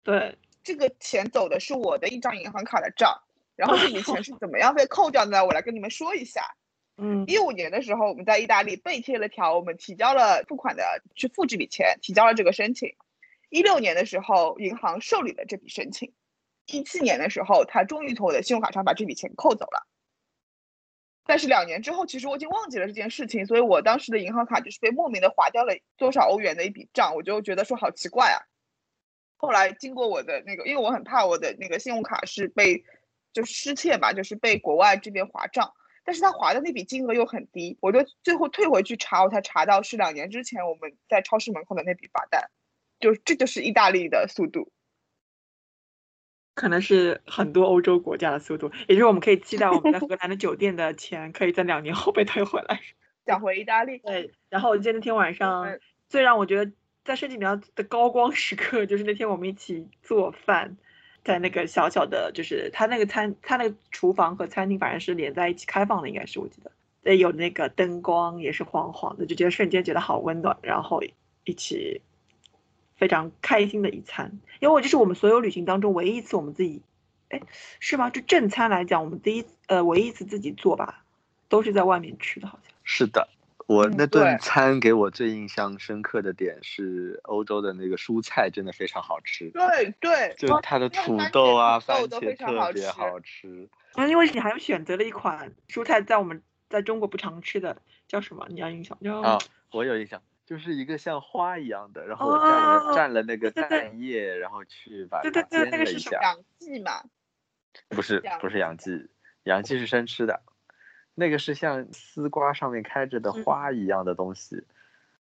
S3: 对，
S2: 这个钱走的是我的一张银行卡的账，然后这笔钱是怎么样被扣掉的呢？我来跟你们说一下。
S3: 嗯
S2: 一五年的时候，我们在意大利被贴了条，我们提交了付款的去付这笔钱，提交了这个申请。一六年的时候，银行受理了这笔申请。一七年的时候，他终于从我的信用卡上把这笔钱扣走了。但是两年之后，其实我已经忘记了这件事情，所以我当时的银行卡就是被莫名的划掉了多少欧元的一笔账，我就觉得说好奇怪啊。后来经过我的那个，因为我很怕我的那个信用卡是被就失窃吧，就是被国外这边划账。但是他划的那笔金额又很低，我就最后退回去查，我才查到是两年之前我们在超市门口的那笔罚单，就这就是意大利的速度。
S3: 可能是很多欧洲国家的速度，也就是我们可以期待我们在荷兰的酒店的钱可以在两年后被退回来。
S2: 讲回意大利，
S3: 对，然后我记得那天晚上
S2: 们
S3: 最让我觉得在圣经里面的高光时刻，就是那天我们一起做饭，在那个小小的，就是他那个餐，他那个厨房和餐厅反正是连在一起开放的，应该是我记得，对，有那个灯光也是黄黄的，就觉得瞬间觉得好温暖，然后一起非常开心的一餐，因为我这是我们所有旅行当中唯一一次我们自己，哎，是吗？就正餐来讲，我们第一呃唯一一次自己做吧，都是在外面吃的，好像。
S1: 是的，我
S2: 嗯
S1: 那顿餐给我最印象深刻的点是欧洲的那个蔬菜真的非常好吃，
S2: 对对，
S1: 就它的土豆啊、番茄特别好吃。
S3: 嗯，因为你还选择了一款蔬菜，在我们在中国不常吃的，叫什么？你要印象叫
S1: 啊，我有印象，就是一个像花一样的，然后我蘸了
S3: 哦
S1: 蘸了那个
S3: 对对对
S1: 蛋液，然后去把
S3: 对
S1: 它
S3: 对对那个是
S1: 煎了一下。
S2: 什么洋蓟嘛，
S1: 不是不是洋蓟，洋蓟是生吃的，那个是像丝瓜上面开着的
S3: 嗯
S1: 花一样的东西。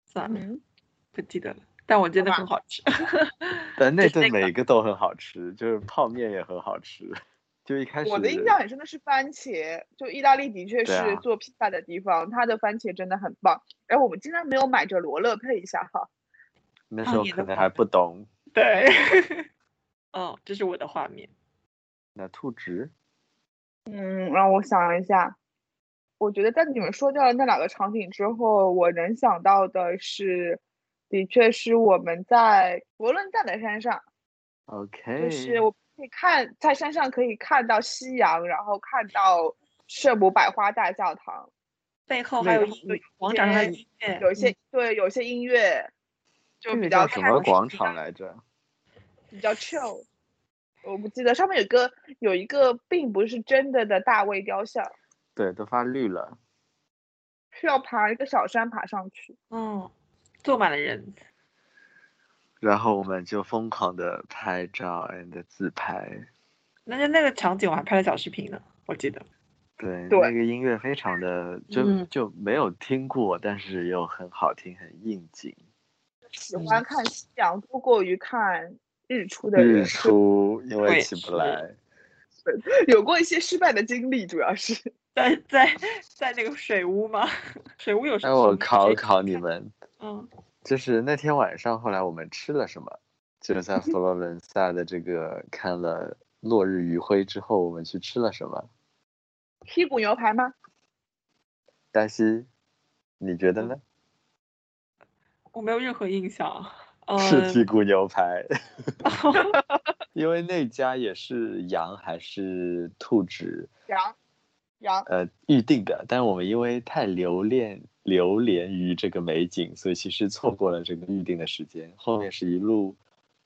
S3: 算了，
S2: 嗯，
S3: 不记得了，但我觉得很好吃。
S1: 但那顿每个都很好吃，就是泡面也很好吃。就一开始
S2: 我的印象很深的是番茄，就意大利的确是做披萨的地方，它的番茄真的很棒。哎，我们竟然没有买着罗勒配一下哈。
S1: 那时候可能还不懂。
S3: 对，哦，这是我的画面。
S1: 那兔值
S2: 嗯，让我想一下，我觉得在你们说掉了那两个场景之后，我能想到的是，的确是我们在佛伦萨的山上
S1: ，，OK，
S2: 就是我可以看在山上可以看到夕阳，然后看到圣母百花大教堂，
S3: 背后还有
S2: 一个
S3: 广场上的音乐，
S2: 有一些
S3: 嗯
S2: 对有些音乐，就比较
S1: 什么广场来着？
S2: 比较 chill。我不记得上面有个有一个并不是真的的大卫雕像，
S1: 对，都发绿了。
S2: 需要爬一个小山爬上去。
S3: 嗯，坐满了人。
S1: 然后我们就疯狂的拍照 and 自拍。
S3: 那就那个场景我还拍了小视频呢，我记得。
S1: 对，
S2: 对
S1: 那个音乐非常的就、
S3: 嗯
S1: 就没有听过，但是又很好听，很应景。
S2: 喜欢看夕阳多过于看日出的
S1: 日，出因为起不来，
S2: 有过一些失败的经历，主要是
S3: 在在在那个水屋吗？水屋有什
S1: 那？我考考你们，
S3: 嗯，
S1: 就是那天晚上后来我们吃了什么？就是在佛罗伦萨的这个看了落日余晖之后，我们去吃了什么？
S2: 剔骨牛排吗？
S1: 丹西，你觉得呢？
S3: 我没有任何印象。呃，
S1: 是剔骨牛排，因为那家也是羊还是兔脂，
S2: 羊，
S1: 呃，预定的，但是我们因为太留恋流连于这个美景，所以其实错过了这个预定的时间。后面是一路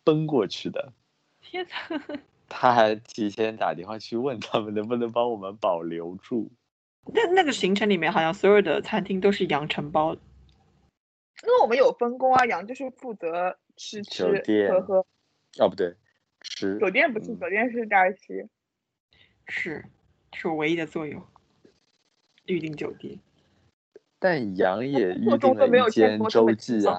S1: 奔过去的，
S3: 天哪！
S1: 他还提前打电话去问他们能不能帮我们保留住。
S3: 那那个行程里面好像所有的餐厅都是羊承包的。
S2: 因为我们有分工啊，羊就是负责吃吃
S1: 酒店
S2: 喝喝，
S1: 哦，不对，吃
S2: 酒店不是
S1: 嗯
S2: 酒店是大西。
S3: 是，是我唯一的作用。预订酒店，
S1: 但杨也预定
S2: 都没有
S1: 了一间洲际啊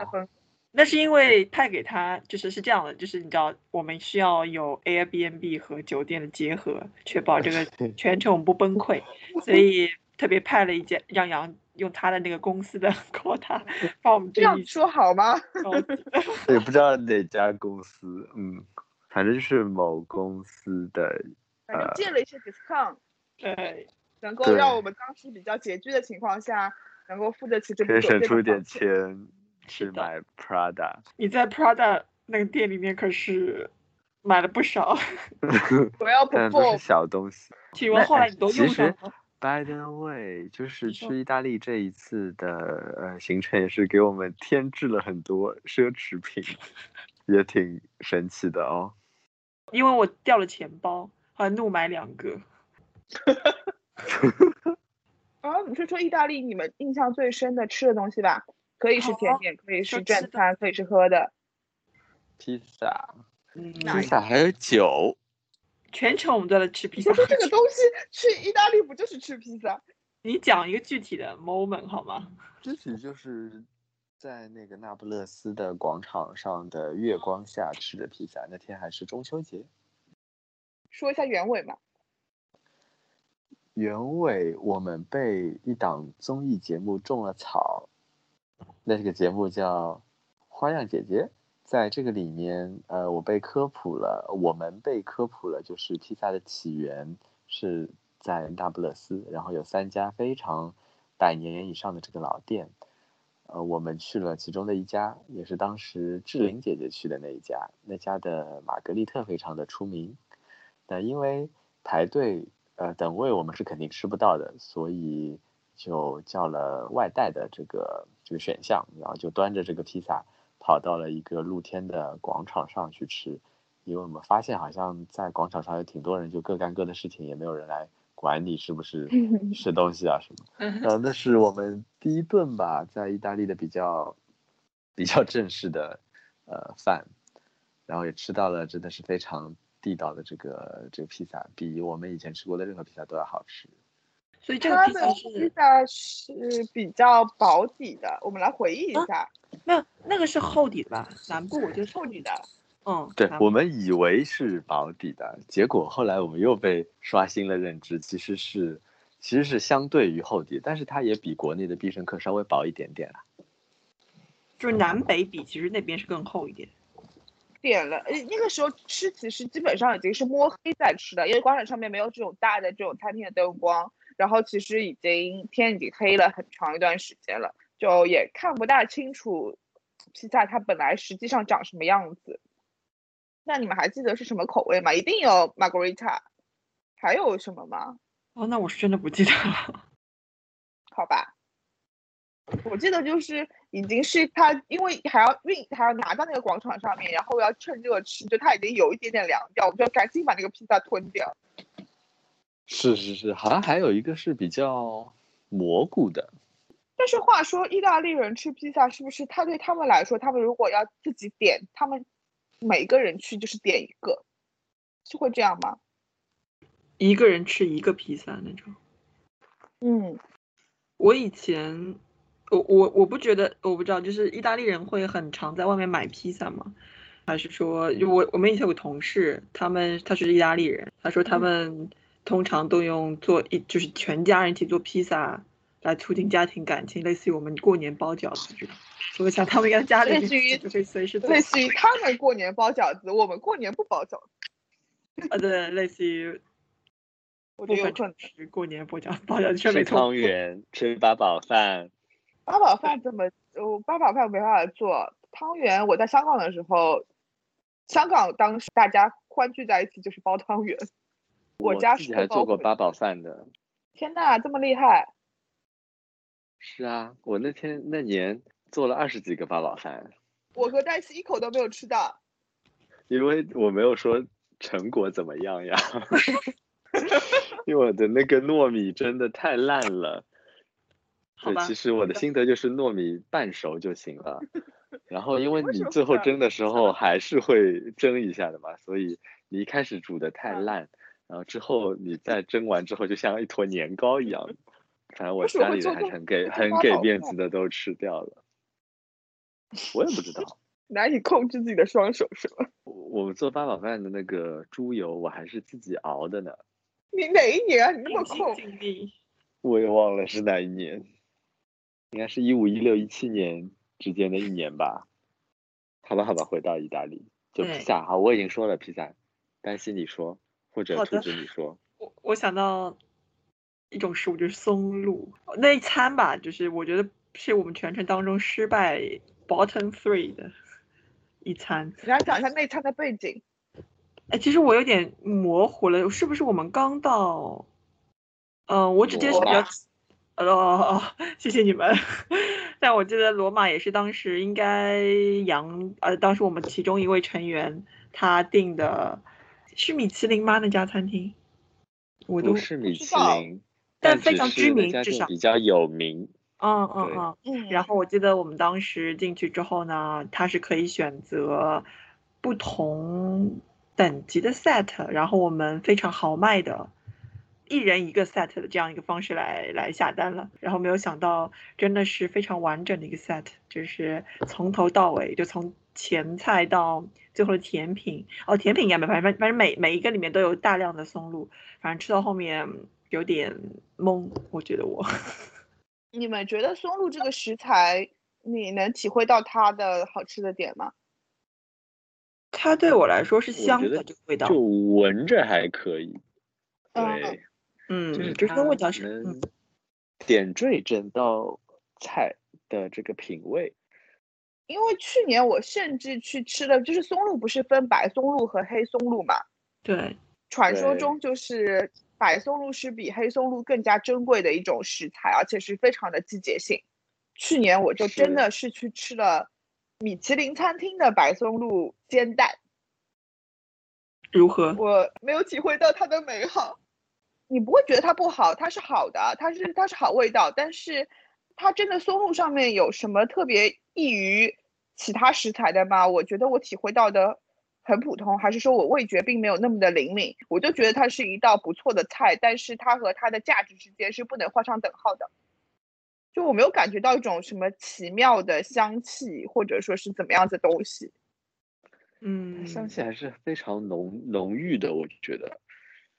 S3: 那是因为派给他，就是是这样的，就是你知道，我们需要有 Airbnb 和酒店的结合，确保这个 全程我们不崩溃，所以特别派了一间让杨用他的那个公司的 quota 帮我们
S2: 这样
S3: 一
S2: 说好吗？
S1: 也 不知道哪家公司，嗯，反正就是某公司的，
S2: 反正借了一些 discount，
S3: 对，
S2: 能够让我们当时比较拮据的情况下，能够付得起这笔
S1: 可以省出一点
S2: 钱。
S1: 去买 Prada。
S3: 你在 Prada 那个店里面可是买了不少，
S2: 我要
S1: 但都是小东西。
S3: 请问后来你都用上了吗
S1: ？By the way，就是去意大利这一次的呃行程也是给我们添置了很多奢侈品，也挺神奇的哦。
S3: 因为我掉了钱包，还怒买两个。
S2: 然 后你是说意大利你们印象最深的吃的东西吧？可以是甜点，可以是正餐，可以是喝的。
S1: 披萨，
S3: 嗯，
S1: 披萨还有酒，
S3: 全程我们都在吃披萨
S2: 你说。说这个东西，去意大利不就是吃披萨？
S3: 你讲一个具体的 moment 好吗？
S1: 具体就是在那个那不勒斯的广场上的月光下吃的披萨。那天还是中秋节。
S2: 说一下原委嘛。
S1: 原委我们被一档综艺节目种了草，那这个节目叫《花样姐姐》。在这个里面，呃，我被科普了，我们被科普了，就是披萨的起源是在那不勒斯，然后有三家非常百年以上的这个老店，呃，我们去了其中的一家，也是当时志玲姐姐去的那一家，那家的玛格丽特非常的出名。那因为排队呃等位我们是肯定吃不到的，所以就叫了外带的这个这个选项，然后就端着这个披萨跑到了一个露天的广场上去吃，因为我们发现好像在广场上有挺多人就各干各的事情，也没有人来管你是不是 吃东西啊什么。呃，那是我们第一顿吧，在意大利的比较比较正式的呃饭，然后也吃到了真的是非常地道的这个这个披萨，比我们以前吃过的任何披萨都要好吃。
S3: 所以这个披萨是
S2: 披萨是比较薄底的，我们来回忆一
S3: 啊
S2: 下，
S3: 没有那个是厚底的吧？南部我觉得是
S2: 厚底的。
S3: 嗯，
S1: 对我们以为是薄底的，结果后来我们又被刷新了认知，其实是其实是相对于厚底，但是它也比国内的必胜客稍微薄一点点啦。
S3: 就是南北比，其实那边是更厚一点。
S2: 点了，呃，那个时候吃其实基本上已经是摸黑在吃的，因为广场上面没有这种大的这种餐厅的灯光，然后其实已经天已经黑了很长一段时间了，就也看不大清楚披萨它本来实际上长什么样子。那你们还记得是什么口味吗？一定有 margarita，还有什么吗？
S3: 哦，那我是真的不记得了。
S2: 好吧，我记得就是已经是他，因为还要运，还要拿到那个广场上面，然后要趁热吃，就他已经有一点点凉掉，我们就赶紧把那个披萨吞掉。
S1: 是是是，好像还有一个是比较蘑菇的，
S2: 但是话说，意大利人吃披萨是不是他对他们来说，他们如果要自己点，他们每个人去就是点一个，是会这样吗？
S3: 一个人吃一个披萨那种。
S2: 嗯，
S3: 我以前，我我我不觉得，我不知道，就是意大利人会很常在外面买披萨吗？还是说，就我我们以前有个同事，他们他是意大利人，他说他
S2: 嗯
S3: 们通常都用做一就是全家人一起做披萨来促进家庭感情，类似于我们过年包饺子这种。我想他们应该家里
S2: 类似于
S3: 就可以随时
S2: 类似于他们过年包饺子，我们过年不包饺子，
S3: 啊对，类似于
S2: 我
S3: 部分
S2: 觉得有可能。
S3: 过年包饺包饺子，
S1: 吃
S3: 错。
S1: 汤圆，吃八宝饭。
S2: 八宝饭怎么？我八宝饭没办法做，汤圆我在香港的时候，香港当时大家欢聚在一起就是包汤圆。我家
S1: 自
S2: 是
S1: 还做过八宝饭的。
S2: 天呐，这么厉害！
S1: 是啊，我那天那年做了二十几个八宝饭，
S2: 我和黛西一口都没有吃到。
S1: 因为我没有说成果怎么样呀。因为我的那个糯米真的太烂了。对，
S3: 好吧
S1: 其实我的心得就是糯米半熟就行了。然后因为你最后蒸的时候还是会蒸一下的嘛，所以你一开始煮的太
S2: 嗯
S1: 烂，然后之后你再蒸完之后就像一坨年糕一样。反正我家里人还是很给很给面子的都吃掉了。我也不知道，
S2: 难以控制自己的双手是吧？
S1: 我我们做八宝饭的那个猪油我还是自己熬的呢，
S2: 你哪一年啊？你那么
S3: 尽
S2: 空？
S3: 尽力。
S1: 我也忘了是哪一年，应该是一五一六一七年之间的一年吧。好吧，好吧，回到意大利，就披萨。好，我已经说了披萨，担心你说，或者兔
S3: 好的
S1: 子你说。
S3: 我我想到一种食物就是松露那一餐吧，就是我觉得是我们全程当中失败 bottom three 的一餐。
S2: 你来讲一下那餐的背景。
S3: 哎，其实我有点模糊了，是不是我们刚到？嗯、我只记得是比较哦哦，谢谢你们。但我记得罗马也是当时应该杨呃，当时我们其中一位成员他订的，是米其林吗？那家餐厅？我都
S1: 不是米其林，
S3: 但非常知名至少
S1: 比较有名。
S3: 嗯嗯嗯。
S2: 嗯
S3: 然后我记得我们当时进去之后呢，它是可以选择不同等级的 set，然后我们非常豪迈的，一人一个 set 的这样一个方式来来下单了。然后没有想到，真的是非常完整的一个 set，就是从头到尾，就从前菜到最后的甜品。哦，甜品应该没，反正反正每每一个里面都有大量的松露，反正吃到后面有点懵，我觉得我。
S2: 你们觉得松露这个食材，你能体会到它的好吃的点吗？
S3: 它对我来说是香的这个味道，
S1: 就闻着还可以，
S2: 嗯
S1: 对，
S3: 嗯，
S1: 就是
S3: 就是它
S1: 它
S3: 味道是，
S1: 能
S3: 嗯，
S1: 点缀整道菜的这个品味。
S2: 因为去年我甚至去吃了，就是松露不是分白松露和黑松露嘛？
S3: 对，
S2: 传说中就是白松露是比黑松露更加珍贵的一种食材，而且是非常的季节性。去年我就真的是去吃了米其林餐厅的白松露煎蛋，
S3: 如何？
S2: 我没有体会到它的美好。你不会觉得它不好，它是好的，它是它是好味道，但是它真的松露上面有什么特别异于其他食材的吗？我觉得我体会到的很普通，还是说我味觉并没有那么的灵敏？我就觉得它是一道不错的菜，但是它和它的价值之间是不能画上等号的。就我没有感觉到一种什么奇妙的香气，或者说是怎么样的东西。
S3: 嗯，
S1: 香气还是非常浓浓郁的，我觉得。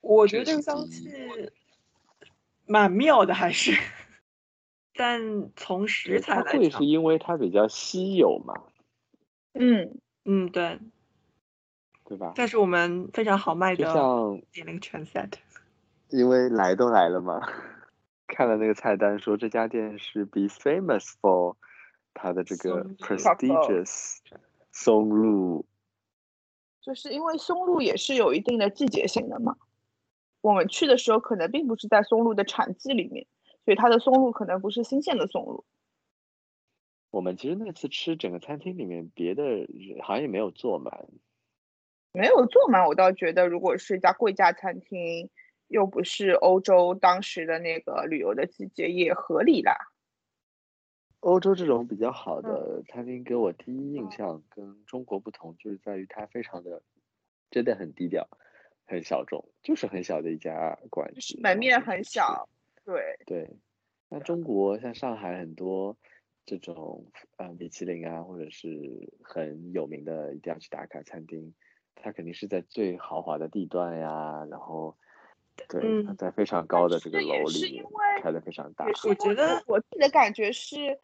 S3: 我觉得这个香气蛮妙的，还是，但从食材来讲
S1: 它会是，因为它比较稀有嘛，
S2: 嗯，
S3: 嗯，对，
S1: 对吧？
S3: 但是我们非常豪迈
S1: 就
S3: 的
S1: 像
S3: 点了个全 set，
S1: 因为来都来了嘛，看了那个菜单说这家店是 be famous for 它的这个 prestigious 松露，
S2: 就是因为松露也是有一定的季节性的嘛。我们去的时候可能并不是在松露的产季里面，所以它的松露可能不是新鲜的松露。
S1: 我们其实那次吃整个餐厅里面别的人好像也没有坐满，
S2: 没有坐满，我倒觉得如果是一家贵价餐厅，又不是欧洲当时的那个旅游的季节，也合理啦。
S1: 欧洲这种比较好
S2: 嗯
S1: 的餐厅给我第一印象跟中国不同，就是在于它非常的真的很低调，很小众，就是很小的一家馆
S2: 就是
S1: 子，
S2: 门面很小，对，
S1: 对，那中国像上海很多这种呃米其林啊，或者是很有名的一定要去打卡餐厅，它肯定是在最豪华的地段呀，然后对，在非常高的这个楼里面
S2: 是因为
S1: 开的非常大
S3: 我觉得
S2: 我自己的感觉是，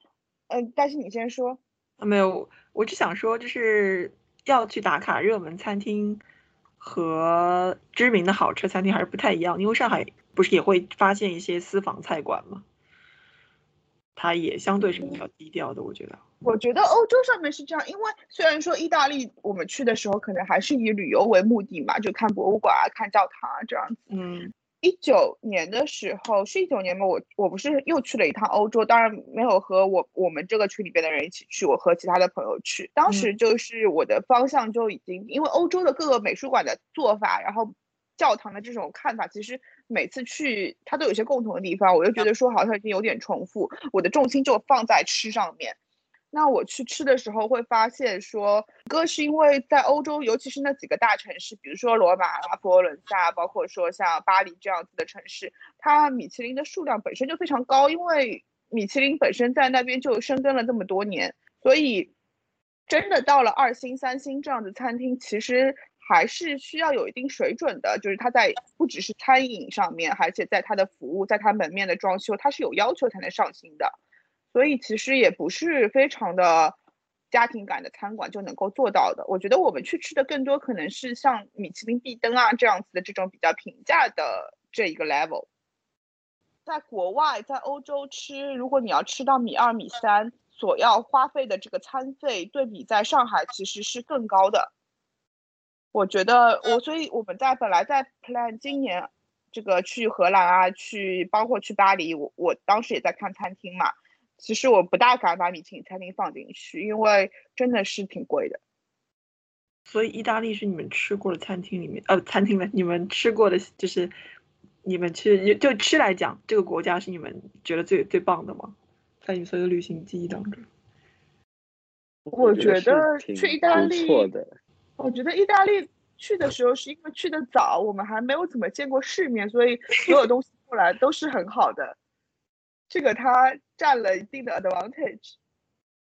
S2: 嗯、但是你先说。
S3: 啊没有，我只想说，就是要去打卡热门餐厅和知名的好吃餐厅还是不太一样，因为上海不是也会发现一些私房菜馆吗？它也相对是比较低调的，我觉得。
S2: 我觉得欧洲上面是这样，因为虽然说意大利我们去的时候可能还是以旅游为目的嘛，就看博物馆啊、看教堂啊这样子。
S3: 嗯
S2: 一九年的时候是一九年吗？我我不是又去了一趟欧洲，当然没有和我我们这个群里边的人一起去，我和其他的朋友去。当时就是我的方向就已经，因为欧洲的各个美术馆的做法，然后教堂的这种看法，其实每次去它都有些共同的地方，我就觉得说好像已经有点重复，我的重心就放在吃上面。那我去吃的时候会发现说，哥是因为在欧洲，尤其是那几个大城市，比如说罗马啊、佛罗伦萨，包括说像巴黎这样子的城市，它米其林的数量本身就非常高，因为米其林本身在那边就深耕了这么多年，所以真的到了二星、三星这样的餐厅，其实还是需要有一定水准的，就是它在不只是餐饮上面，而且在它的服务，在它门面的装修，它是有要求才能上星的。所以其实也不是非常的家庭感的餐馆就能够做到的。我觉得我们去吃的更多可能是像米其林必登啊这样子的这种比较平价的这一个 level。在国外，在欧洲吃，如果你要吃到米二米三，所要花费的这个餐费，对比在上海其实是更高的。我觉得我，所以我们在本来在 plan 今年这个去荷兰啊，去包括去巴黎，我我当时也在看餐厅嘛。其实我不大敢把米其林餐厅放进去，因为真的是挺贵的。
S3: 所以意大利是你们吃过的餐厅里面，呃，餐厅的你们吃过的，就是你们去就吃来讲，这个国家是你们觉得最最棒的吗？在你所有旅行记忆当中，
S2: 我觉
S1: 得
S2: 去意大利，我觉得意大利去的时候是因为去的早，我们还没有怎么见过世面，所以所有东西过来都是很好的。这个它占了一定的 advantage，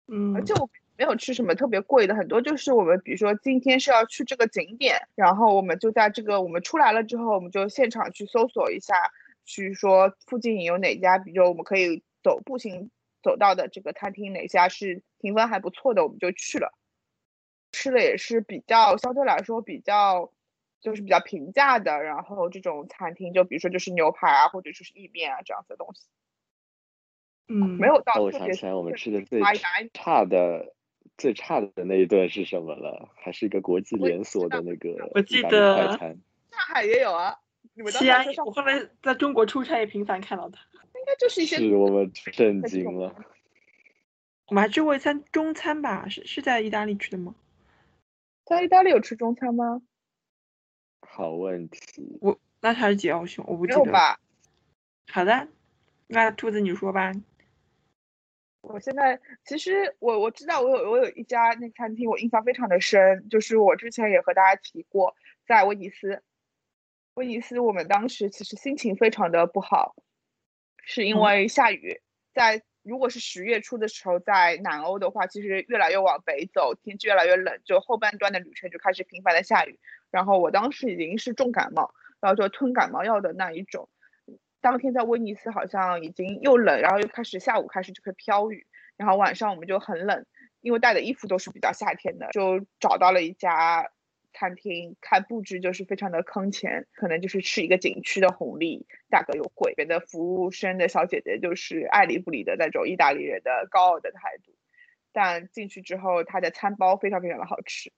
S3: 嗯，
S2: 而且我没有吃什么特别贵的，很多就是我们比如说今天是要去这个景点，然后我们就在这个我们出来了之后，我们就现场去搜索一下，去说附近有哪家，比如我们可以走步行走到的这个餐厅，哪家是评分还不错的，我们就去了，吃的也是比较相对来说比较就是比较平价的，然后这种餐厅就比如说就是牛排啊，或者就是意面啊这样子的东西。
S3: 嗯，
S2: 没有到。
S1: 我想起来，我们吃的最差的、最差的那一顿是什么了？还是一个国际连锁的那个
S3: 我记得
S2: 上海也有啊。
S3: 西安，我后来在中国出差也频繁看到它。
S2: 应该就是一些。
S1: 是我们震惊了。
S3: 我们还吃过一餐中餐吧？是是在意大利吃的吗？
S2: 在意大利有吃中餐吗？
S1: 好问题。
S3: 我那还是几号熊，我不记得。
S2: 吧。
S3: 好的，那兔子你说吧。
S2: 我现在其实我我知道我有我有一家那餐厅我印象非常的深，就是我之前也和大家提过，在威尼斯，威尼斯我们当时其实心情非常的不好，是因为下雨。在如果是十月初的时候，在南欧的话，其实越来越往北走，天气越来越冷，就后半段的旅程就开始频繁的下雨。然后我当时已经是重感冒，然后就吞感冒药的那一种。当天在威尼斯好像已经又冷，然后又开始下午开始就会飘雨，然后晚上我们就很冷，因为带的衣服都是比较夏天的，就找到了一家餐厅，看布置就是非常的坑钱，可能就是吃一个景区的红利，价格又贵，别的服务生的小姐姐就是爱理不理的那种意大利人的高傲的态度，但进去之后，它的餐包非常非常的好吃。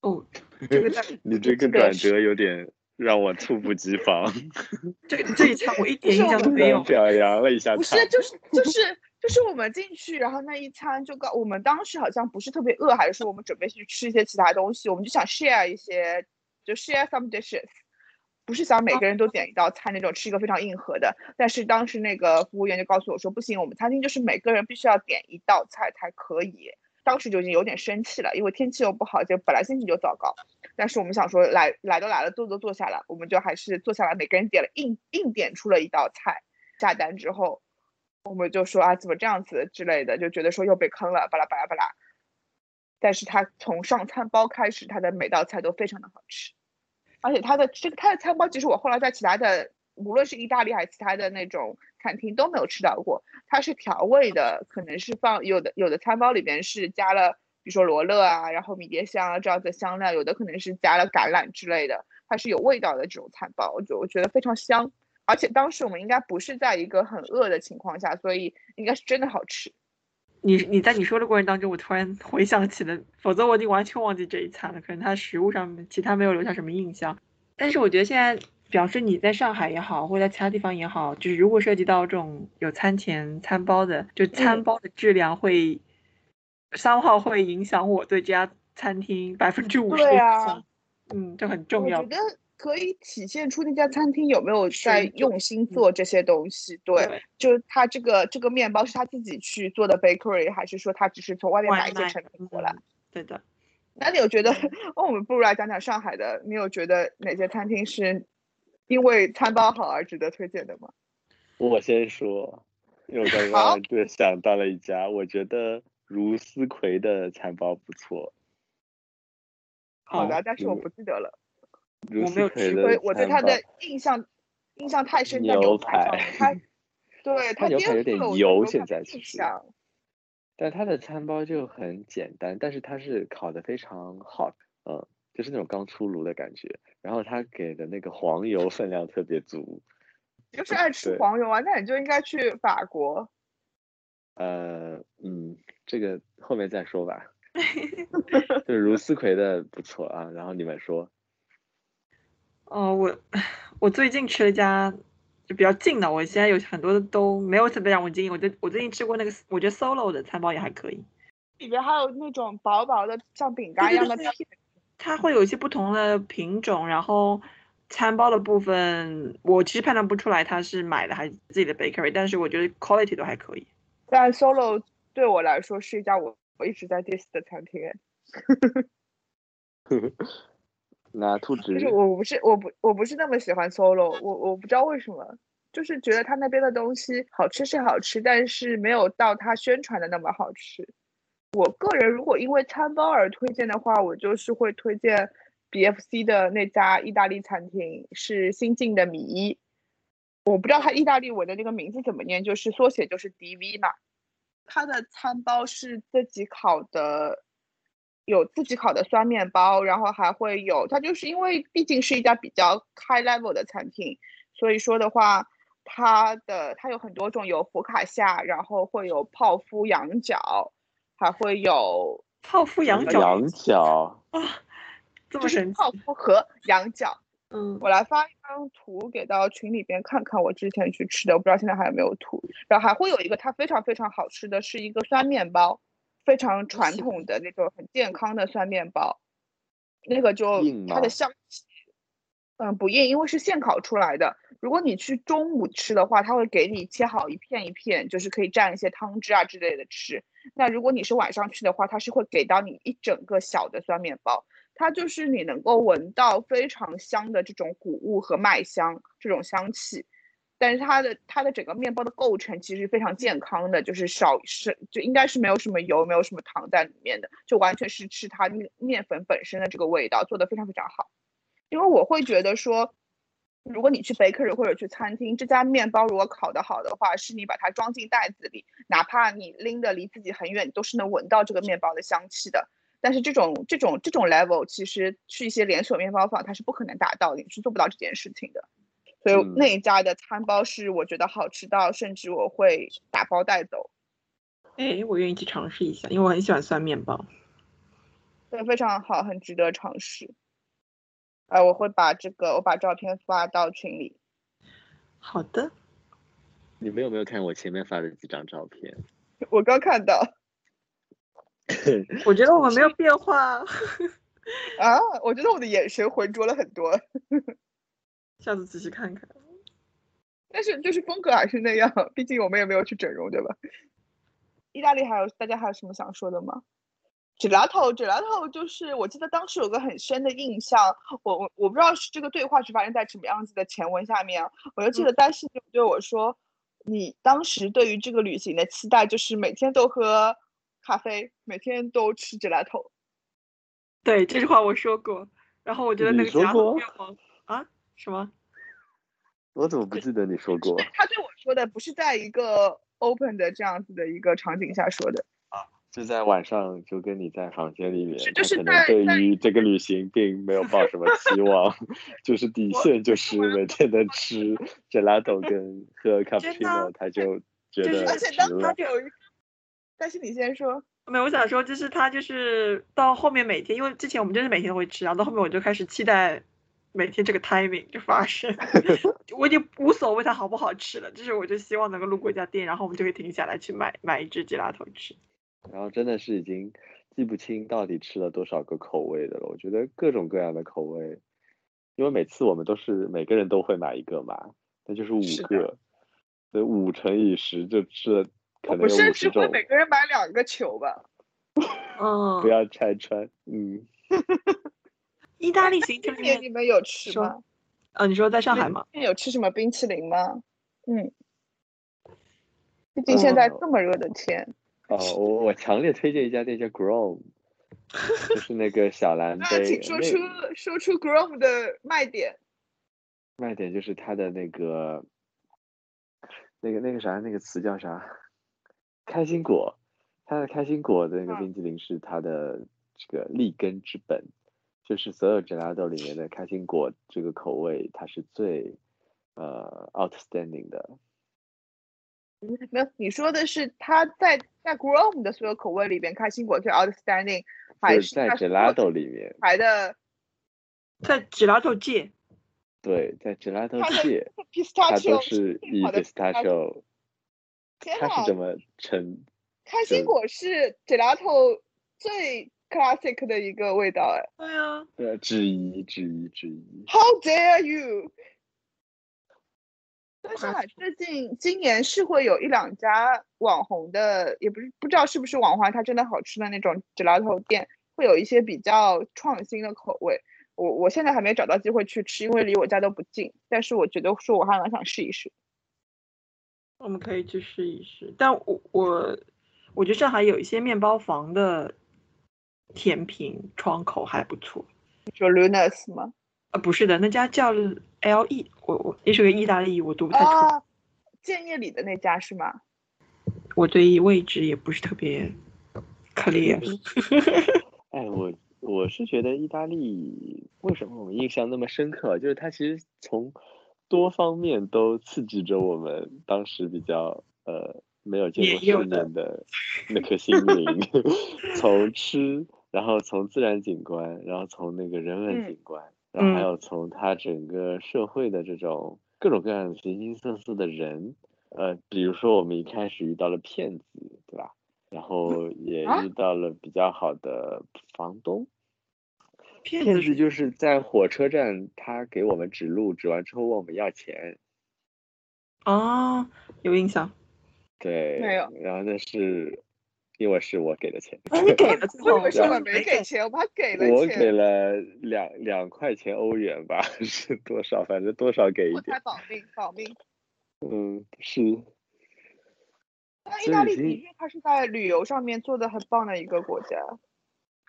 S3: 哦，这个
S1: 你这个转折有点。让我猝不及防。
S3: 这这一餐我一点印象都没有。
S1: 表扬了一下。
S2: 不是，就是就是就是我们进去，然后那一餐就告我们当时好像不是特别饿，还是说我们准备去吃一些其他东西，我们就想 share 一些，就 share some dishes，不是想每个人都点一道菜那种吃一个非常硬核的。但是当时那个服务员就告诉我说，不行，我们餐厅就是每个人必须要点一道菜才可以。当时就已经有点生气了，因为天气又不好，就本来心情就糟糕。但是我们想说，来来都来了，坐都坐下了，我们就还是坐下来，每个人点了硬硬点出了一道菜。下单之后，我们就说啊，怎么这样子之类的，就觉得说又被坑了，巴拉巴拉巴拉。但是他从上餐包开始，他的每道菜都非常的好吃，而且他的这个他的餐包，其实我后来在其他的。无论是意大利还是其他的那种餐厅都没有吃到过，它是调味的，可能是放有的有的餐包里边是加了，比如说罗勒啊，然后迷迭香啊这样的香料，有的可能是加了橄榄之类的，它是有味道的这种餐包，我就我觉得非常香，而且当时我们应该不是在一个很饿的情况下，所以应该是真的好吃。
S3: 你你在你说的过程当中，我突然回想起了，否则我已经完全忘记这一餐了，可能它食物上面其他没有留下什么印象，但是我觉得现在。表示你在上海也好，或者在其他地方也好，就是如果涉及到这种有餐前餐包的，就餐包的质量会三号会影响我对这家餐厅百分之五十的
S2: 对啊，
S3: 嗯，这很重要。
S2: 我觉得可以体现出那家餐厅有没有在用心做这些东西。对，
S3: 对
S2: 就是他这个这个面包是他自己去做的 bakery，还是说他只是从外面
S3: 外
S2: 买一些成品过来？
S3: 嗯对的。
S2: 那你有觉得，哦，我们不如来讲讲上海的，你有觉得哪些餐厅是因为餐包好而值得推荐的吗？
S1: 我先说，因为我刚刚就想到了一家，我觉得如斯葵的餐包不错。
S3: 哦
S2: 好的，但是我
S1: 嗯
S2: 不记得了。
S1: 如
S3: 我没有吃
S1: 斯葵的
S2: 我对他的印象印象太深在
S1: 牛
S2: 牛排上，他对他
S1: 牛排有点油现在其实。但它的餐包就很简单，但是它是烤的非常好，嗯，就是那种刚出炉的感觉。然后他给的那个黄油分量特别足，
S2: 就是爱吃黄油啊，那你就应该去法国。
S1: 呃，嗯，这个后面再说吧。就是如斯葵的不错啊，然后你们说，
S3: 哦，我我最近吃了一家就比较近的，我现在有很多都没有特别让我惊艳。我最我最近吃过那个，我觉得 solo 的餐包也还可以，
S2: 里边还有那种薄薄的像饼干一样的 片，
S3: 它会有一些不同的品种，然后餐包的部分我其实判断不出来它是买的还是自己的 bakery，但是我觉得 quality 都还可以。
S2: 但 solo 对我来说是一家我我一直在 diss 的餐厅。哎
S1: 那兔子
S2: 就是我不是我不我不是那么喜欢 solo，我我不知道为什么，就是觉得他那边的东西好吃是好吃，但是没有到他宣传的那么好吃。我个人如果因为餐包而推荐的话，我就是会推荐 BFC 的那家意大利餐厅，是新进的米一。我不知道它意大利文的那个名字怎么念，就是缩写就是 DV 嘛。它的餐包是自己烤的，有自己烤的酸面包，然后还会有它就是因为毕竟是一家比较 high level 的餐厅，所以说的话，它的它有很多种，有福卡夏，然后会有泡芙羊角，还会有
S3: 泡芙羊角
S1: 羊角，
S2: 啊
S3: 这么神奇，
S2: 泡芙和羊角。
S3: 嗯，
S2: 我来发一张图给到群里边看看，我之前去吃的，我不知道现在还有没有图。然后还会有一个它非常非常好吃的是一个酸面包，非常传统的那种很健康的酸面包，那个就它的香气，嗯，不硬，因为是现烤出来的。如果你去中午吃的话，它会给你切好一片一片，就是可以蘸一些汤汁啊之类的吃。那如果你是晚上去的话，它是会给到你一整个小的酸面包。它就是你能够闻到非常香的这种谷物和麦香这种香气，但是它的它的整个面包的构成其实非常健康的，就是少是就应该是没有什么油，没有什么糖在里面的，就完全是吃它面面粉本身的这个味道，做的非常非常好。因为我会觉得说，如果你去 bakery 或者去餐厅，这家面包如果烤得好的话，是你把它装进袋子里，哪怕你拎得离自己很远，你都是能闻到这个面包的香气的。但是这种这种这种 level，其实去一些连锁面包坊，它是不可能达到的，你是做不到这件事情的。所以
S1: 嗯
S2: 那一家的餐包是我觉得好吃到，甚至我会打包带走，
S3: 哎，我愿意去尝试一下，因为我很喜欢酸面包。
S2: 对，非常好，很值得尝试。呃，我会把这个我把照片发到群里。
S3: 好的，
S1: 你们有没有看我前面发的几张照片？
S2: 我刚看到
S3: 我觉得我们没有变化，
S2: 啊，我觉得我的眼神浑浊了很多，
S3: 下次仔细看看。
S2: 但是就是风格还是那样，毕竟我们也没有去整容，对吧？意大利还有大家还有什么想说的吗？gelato，gelato 就是我记得当时有个很深的印象，我我我不知道是这个对话是发生在什么样子的前文下面，我就记得丹西就对我说，你当时对于这个旅行的期待就是每天都喝咖啡，每天都吃 gelato。
S3: 对，这句话我说过，然后我觉得那个夹头
S1: 过
S3: 面包啊什么？
S1: 我怎么不记得你说过？
S2: 他对我说的不是在一个 open 的这样子的一个场景下说的。
S1: 就在晚上就跟你在房间里面，
S2: 就是
S1: 他可能对于这个旅行并没有抱什么期望，就是底线就是每天能吃 gelato 跟喝
S3: 真的
S1: cappuccino，他就觉
S3: 就是
S1: 得
S2: 而且当。他有一，但是你先说。
S3: 没有，我想说，就是他就是到后面每天，因为之前我们真是每天都会吃，然后到后面我就开始期待每天这个 timing 就发生，我已经无所谓它好不好吃了，就是我就希望能够路过一家店，然后我们就可以停下来去买买一只吉拉头吃。
S1: 然后真的是已经记不清到底吃了多少个口味的了。我觉得各种各样的口味，因为每次我们都是每个人都会买一个嘛，那就是五个，所以五乘以十就吃了可能有
S2: 我甚至会每个人买两个球吧。
S3: 嗯
S1: 不，要拆穿，嗯，
S3: 意大利行程
S2: 你们有吃
S3: 说
S2: 吗？
S3: 呃，你说在上海吗？
S2: 有吃什么冰淇淋吗？嗯，毕竟现在
S1: 哦
S2: 这么热的天，
S1: 哦，我我强烈推荐一家店叫 Grom，就是那个小蓝杯，那
S2: 请说出说出 Grom 的卖点。
S1: 卖点就是它的那个那个那个啥那个词叫啥？开心果，它的开心果的那个
S2: 嗯
S1: 冰激凌是它的这个立根之本，就是所有 gelato 里面的开心果这个口味，它是最呃 outstanding 的。
S2: 没有，你说的是它在在 Grom 的所有口味里边，开心果最 outstanding，还
S1: 是在 gelato 里面，
S2: 排的
S3: 在 gelato 界，
S1: 对，在 gelato 界，它
S2: pistachio
S1: 都是以 pistachio，它是怎么成？
S2: 开心果是 gelato 最 classic 的一个味道，哎
S3: 对啊，
S1: 呃，之一之一之一。
S2: ，How dare you！但上海最近今年是会有一两家网红的，也不是不知道是不是网红，它真的好吃的那种 gelato 店，会有一些比较创新的口味。我我现在还没找到机会去吃，因为离我家都不近。但是我觉得说我还蛮想试一试。
S3: 我们可以去试一试。但我我我觉得上海有一些面包房的甜品窗口还不错。
S2: 你说 Lunas 吗？
S3: 呃，不是的，那家叫 L E，我我也是个意大利语，我读不太出。
S2: 啊，建业里的那家是吗？
S3: 我对位置也不是特别 clear。
S1: 哎，我我是觉得意大利为什么我们印象那么深刻，就是它其实从多方面都刺激着我们当时比较呃没有见过世面的那颗心灵，从吃，然后从自然景观，然后从那个人文
S2: 嗯
S1: 景观，然后还
S3: 嗯。
S1: 有从他整个社会的这种各种各样的形形色色的人，呃，比如说我们一开始遇到了骗子，对吧？然后也
S2: 啊？
S1: 遇到了比较好的房东，
S3: 骗子是
S1: 骗子就是在火车站，他给我们指路，指完之后问我们要钱，
S3: 哦，有印象。
S1: 对，
S2: 没有。
S1: 然后那是因为是我给的钱，
S3: 哦，你给了最后，
S2: 我以为是我
S3: 然后
S2: 没给钱，我们还给了
S1: 我给，了两两块钱欧元吧，是多少？反正多少给一点，
S2: 保命保命。
S1: 嗯，是，
S2: 那意大利的确，它是在旅游上面做的很棒的一个国家。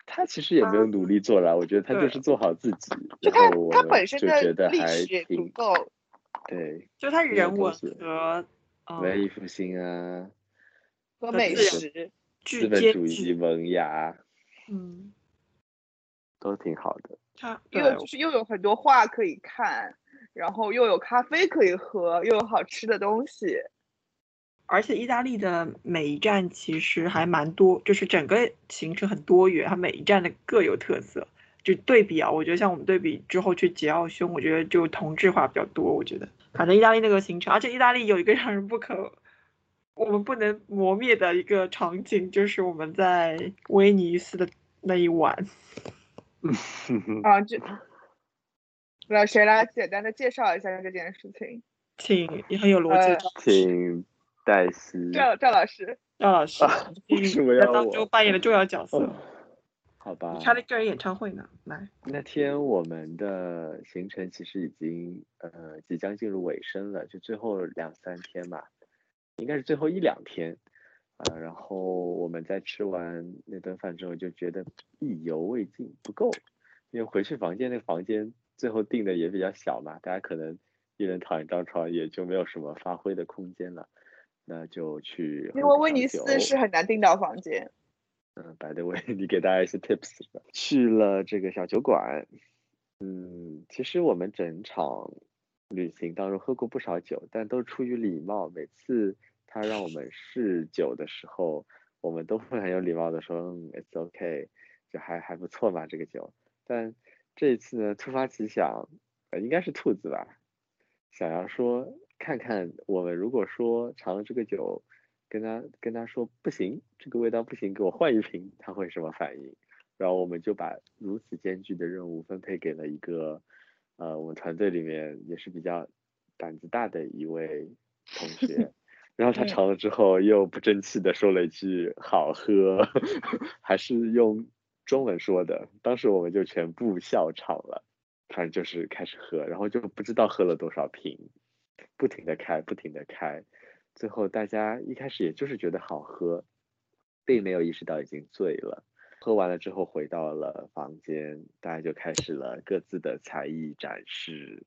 S1: 他其实也没有努力做了，我觉得他就是做好自己，
S2: 就它
S1: 然后我们
S2: 它本身的历
S1: 得还
S2: 史也足
S1: 挺
S2: 够，
S1: 对，
S3: 就
S1: 他
S3: 人文和嗯
S1: 文艺复兴啊，
S2: 和美食。
S3: 具
S1: 资本主义
S3: 具，
S1: 萌芽
S3: 嗯，
S1: 都挺好的。
S3: 它
S2: 又有就是又有很多画可以看，然后又有咖啡可以喝，又有好吃的东西。
S3: 而且意大利的每一站其实还蛮多，就是整个行程很多元，它每一站的各有特色。就对比啊，我觉得像我们对比之后去吉奥匈，我觉得就同质化比较多。我觉得，反正意大利那个行程，而且意大利有一个让人不可，我们不能磨灭的一个场景，就是我们在威尼斯的那一晚。
S2: 啊，这，那谁来简单的介绍一下这件事情？
S3: 请也很有逻辑
S2: 呃
S1: 请戴斯。
S2: 赵赵老师，
S3: 赵老师，
S1: 为什么
S3: 在
S1: 要我
S3: 当中扮演了重要角色
S1: 哦，好吧，
S3: 开了个人演唱会呢。来，
S1: 那天我们的行程其实已经呃即将进入尾声了，就最后两三天吧，应该是最后一两天，呃，然后我们在吃完那顿饭之后就觉得意犹未尽，不够，因为回去房间那个房间最后订的也比较小嘛，大家可能一人躺一张床，也就没有什么发挥的空间了，那就去
S2: 因为威尼斯是很难订到房间。
S1: 嗯，by the way，你给大家一些 tips 吧。去了这个小酒馆，嗯，其实我们整场旅行当中喝过不少酒，但都出于礼貌。每次他让我们试酒的时候，我们都会很有礼貌的说，嗯，it's OK”，就还还不错嘛，这个酒。但这一次呢，突发奇想，应该是兔子吧，想要说看看我们如果说尝了这个酒。跟他跟他说不行，这个味道不行，给我换一瓶，他会什么反应？然后我们就把如此艰巨的任务分配给了一个呃，我们团队里面也是比较胆子大的一位同学，然后他
S2: 嗯
S1: 尝了之后又不争气的说了一句好喝，还是用中文说的，当时我们就全部笑场了，反正就是开始喝，然后就不知道喝了多少瓶，不停的开，不停的开，最后大家一开始也就是觉得好喝，并没有意识到已经醉了。喝完了之后回到了房间，大家就开始了各自的才艺展示。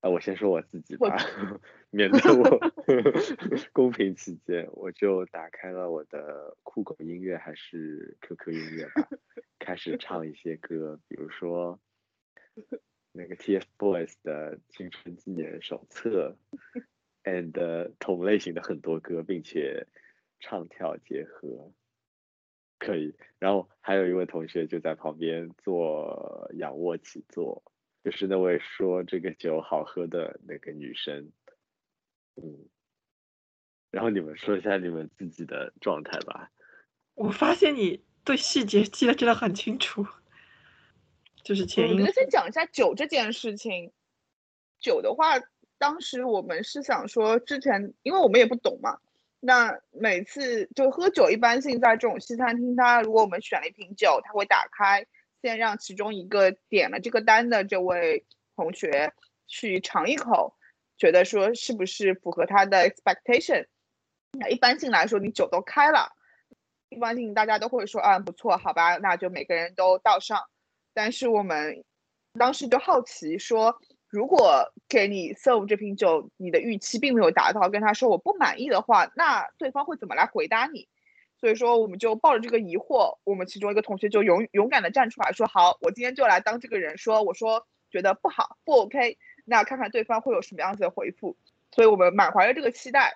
S1: 啊，我先说我自己吧，免得我 公平起见，我就打开了我的酷狗音乐还是 QQ 音乐吧，开始唱一些歌，比如说那个 TFBOYS 的《青春纪念手册》，and 同类型的很多歌，并且唱跳结合。可以，然后还有一位同学就在旁边做仰卧起坐，就是那位说这个酒好喝的那个女生，嗯，然后你们说一下你们自己的状态吧。
S3: 我发现你对细节记得真的很清楚，就是前因
S2: 我们先讲一下酒这件事情。酒的话，当时我们是想说，之前因为我们也不懂嘛，那每次就喝酒，一般性在这种西餐厅，它如果我们选了一瓶酒，他会打开，先让其中一个点了这个单的这位同学去尝一口，觉得说是不是符合他的 expectation。那一般性来说，你酒都开了，一般性大家都会说，啊，不错，好吧，那就每个人都倒上。但是我们当时就好奇说，如果给你 serve 这瓶酒，你的预期并没有达到，跟他说我不满意的话，那对方会怎么来回答你？所以说，我们就抱着这个疑惑，我们其中一个同学就勇勇敢的站出来说，好，我今天就来当这个人说，我说觉得不好，不 OK，那看看对方会有什么样子的回复。所以我们满怀着这个期待，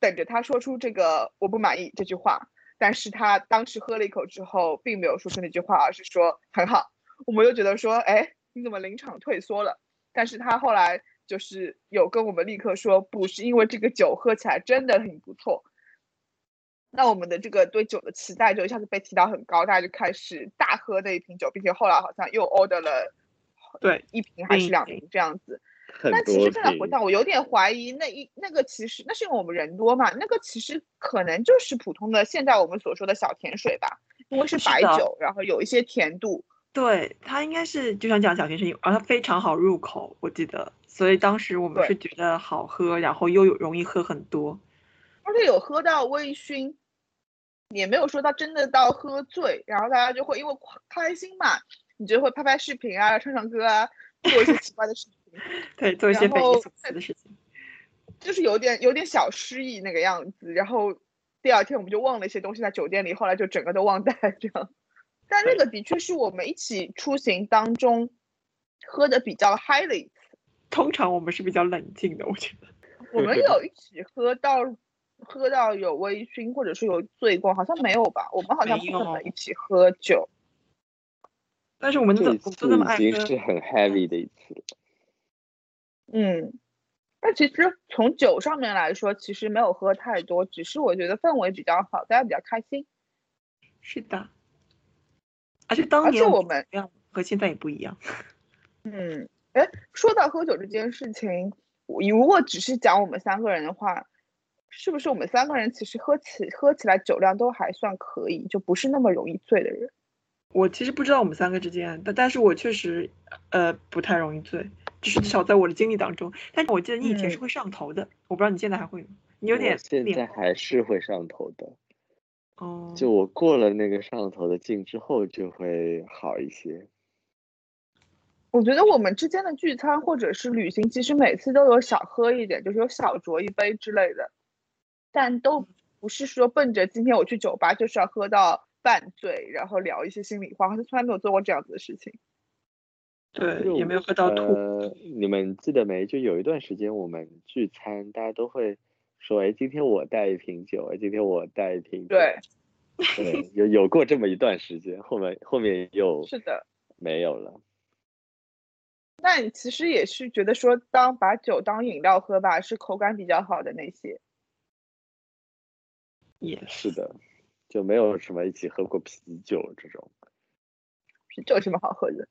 S2: 等着他说出这个我不满意这句话。但是他当时喝了一口之后，并没有说出那句话，而是说很好。我们就觉得说，哎，你怎么临场退缩了？但是他后来就是有跟我们立刻说，不是因为这个酒喝起来真的很不错。那我们的这个对酒的期待就一下子被提到很高，大家就开始大喝那一瓶酒，并且后来好像又 order 了
S3: 对
S2: 一瓶还是两瓶这样子。那其实现在回
S1: 瓶
S2: 想，我有点怀疑那一那个其实那是因为我们人多嘛，那个其实可能就是普通的现在我们所说的小甜水吧，因为是白酒，然后有一些甜度。
S3: 对，它应该是就像讲小学生，而它非常好入口，我记得，所以当时我们是觉得好喝，然后又有容易喝很多。
S2: 而且有喝到微醺，也没有说到真的到喝醉，然后大家就会因为开心嘛，你就会拍拍视频啊，唱唱歌啊，做一些奇怪的事情，
S3: 对，做一些匪夷所思的事情。
S2: 就是有点有点小失意那个样子。然后第二天我们就忘了一些东西在酒店里，后来就整个都忘带这样。但那个的确是我们一起出行当中喝的比较嗨的一次。
S3: 通常我们是比较冷静的，我觉得。
S2: 我们有一起喝到喝到有微醺，或者是有醉过，好像没有吧？我们好像不怎么一起喝酒。
S3: 但是我们
S1: 这一
S3: 都那么爱喝
S1: 已经是，很 heavy 的一次了。
S2: 嗯，那其实从酒上面来说，其实没有喝太多，只是我觉得氛围比较好，大家比较开心。
S3: 是的。而且当
S2: 而
S3: 年
S2: 我们
S3: 和现在也不一样。
S2: 嗯，哎，说到喝酒这件事情，我如果只是讲我们三个人的话，是不是我们三个人其实喝起喝起来酒量都还算可以，就不是那么容易醉的人？
S3: 我其实不知道我们三个之间，但但是我确实呃不太容易醉，就是至少在我的经历当中。但是我记得你以前是
S2: 嗯
S3: 会上头的，我不知道你现在还会吗？你有点
S1: 现在还是会上头的，
S3: 哦，
S1: 就我过了那个上头的劲之后，就会好一些。
S2: 我觉得我们之间的聚餐或者是旅行，其实每次都有小喝一点，就是有小酌一杯之类的，但都不是说奔着今天我去酒吧就是要喝到半醉，然后聊一些心里话，好像从来没有做过这样子的事情。
S3: 对，也没有喝到吐。
S1: 呃，你们记得没？就有一段时间我们聚餐，大家都会说：“哎，今天我带一瓶酒，哎，今天我带一瓶酒。”
S2: 对，
S1: 对，有有过这么一段时间，后面后面又
S2: 是的。
S1: 没有了。
S2: 那你其实也是觉得说，当把酒当饮料喝吧，是口感比较好的那些。
S3: 也
S1: 是的，就没有什么一起喝过啤酒这种。
S2: 啤酒有什么好喝的？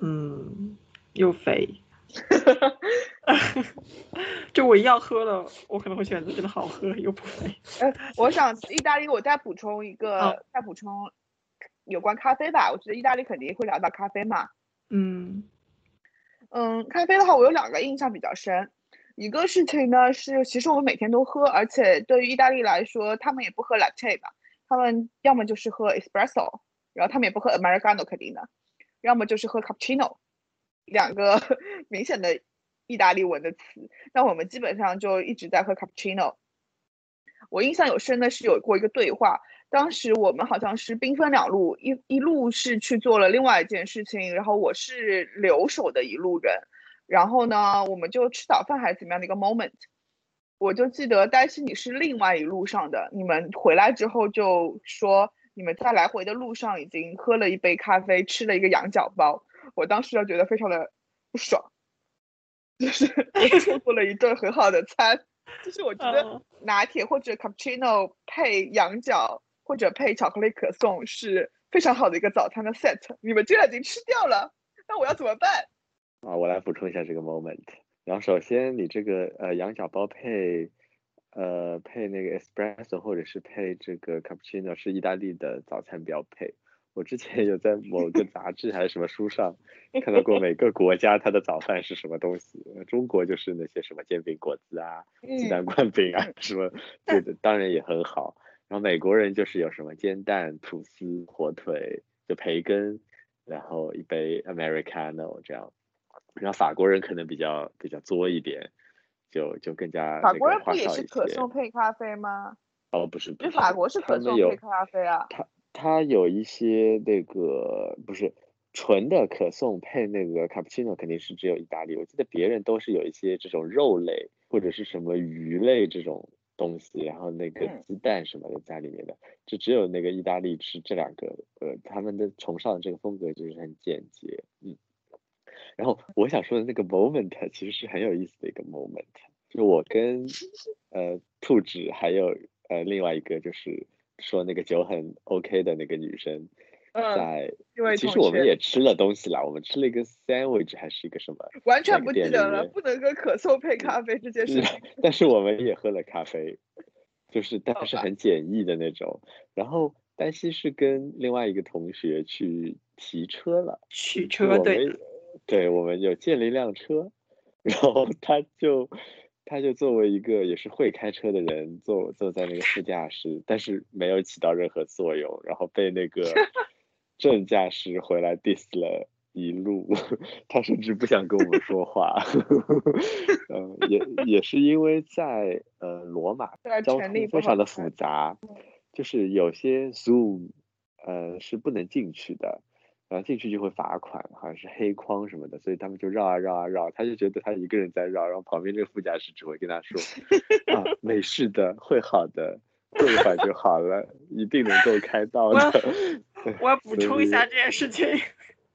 S3: 嗯，又肥。就我一样喝了，我可能会选择真的好喝又不肥。
S2: 呃，我想意大利，我再补充一个，再补充有关咖啡吧。我觉得意大利肯定会聊到咖啡嘛。
S3: 嗯
S2: 嗯，咖啡的话，我有两个印象比较深。一个事情呢是，其实我们每天都喝，而且对于意大利来说，他们也不喝 latte 吧，他们要么就是喝 espresso，然后他们也不喝 americano 肯定的，要么就是喝 cappuccino。两个 明显的意大利文的词，那我们基本上就一直在喝 cappuccino。我印象有深的是有过一个对话，当时我们好像是兵分两路，一一路是去做了另外一件事情，然后我是留守的一路人，然后呢，我们就吃早饭还是怎么样的一个 moment，我就记得黛西你是另外一路上的，你们回来之后就说你们在来回的路上已经喝了一杯咖啡，吃了一个羊角包。我当时就觉得非常的不爽，就是错过了一顿很好的餐。就是我觉得拿铁或者 cappuccino 配羊角或者配巧克力可颂是非常好的一个早餐的 set。你们居然已经吃掉了，那我要怎么办？
S1: 啊，我来补充一下这个 moment。然后首先你这个呃羊角包配呃配那个 espresso 或者是配这个 cappuccino 是意大利的早餐标配。我之前有在某个杂志还是什么书上看到过每个国家它的早饭是什么东西。中国就是那些什么煎饼果子啊、鸡蛋灌饼啊 什么，对的，当然也很好。然后美国人就是有什么煎蛋、吐司、火腿、就培根，然后一杯 Americano 这样。然后法国人可能比较比较作一点，就就更加
S2: 法国人不也是可颂配咖啡吗？
S1: 哦，不是，
S2: 就法国是可颂配咖啡啊。
S1: 它有一些那个不是纯的可颂配那个卡布奇诺，肯定是只有意大利。我记得别人都是有一些这种肉类或者是什么鱼类这种东西，然后那个鸡蛋什么的在里面的，就只有那个意大利吃这两个。呃，他们的崇尚的这个风格就是很简洁，嗯。然后我想说的那个 moment 其实是很有意思的一个 moment，就我跟 呃兔子还有呃另外一个就是。说那个酒很 OK 的那个女生，在，其实我们也吃了东西了，我们吃了一个 sandwich 还是一个什么，
S2: 完全不记得了，不能跟可颂配咖啡这件事情。
S1: 但是我们也喝了咖啡，就是但是很简易的那种。然后丹西是跟另外一个同学去提车了，
S3: 取车对，
S1: 对，我们有借了一辆车，然后他就。他就作为一个也是会开车的人，坐坐在那个副驾驶，但是没有起到任何作用，然后被那个 正驾驶回来 diss 了一路，他甚至不想跟我们说话。嗯，也也是因为在呃罗马交通非常的复杂，就是有些 Zoom 呃是不能进去的。然后进去就会罚款，好像是黑框什么的，所以他们就绕啊绕啊绕，他就觉得他一个人在绕，然后旁边这个副驾驶只会跟他说：“啊，没事的，会好的，过一会儿就好了，一定能够开到的。”
S3: 我要补充一下这件事情。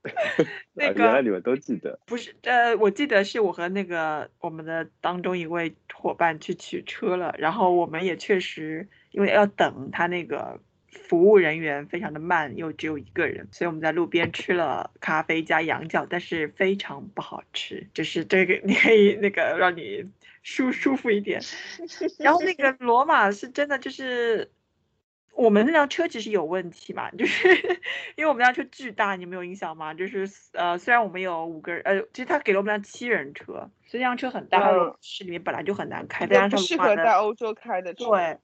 S3: 那个
S1: 原来你们都记得？
S3: 不是，呃，我记得是我和那个我们的当中一位伙伴去取车了，然后我们也确实因为要等他那个。服务人员非常的慢，又只有一个人，所以我们在路边吃了咖啡加羊角，但是非常不好吃。就是这个，你可以那个让你舒舒服一点。然后那个罗马是真的，就是我们那辆车其实有问题嘛，就是 因为我们那辆车巨大，你们有印象吗？就是呃，虽然我们有五个人，呃，其实他给了我们辆七人车，所以这辆车很大，市里面本来就很难开，非常
S2: 适合在欧洲开的。
S3: 对。